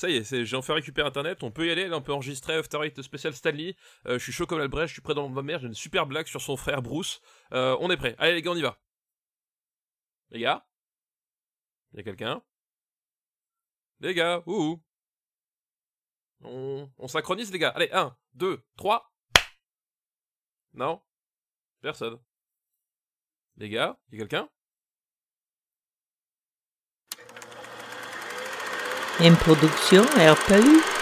ça y est, j'ai enfin récupéré internet, on peut y aller, là on peut enregistrer After Eight spécial Stanley. Euh, je suis chaud comme l'albrèche, je suis prêt dans ma mère, j'ai une super blague sur son frère Bruce. Euh, on est prêt. Allez les gars, on y va. Les gars? Y a quelqu'un? Les gars, ouh on... on synchronise les gars. Allez, 1, 2, 3. Non? Personne. Les gars, y a quelqu'un? Une production RPU.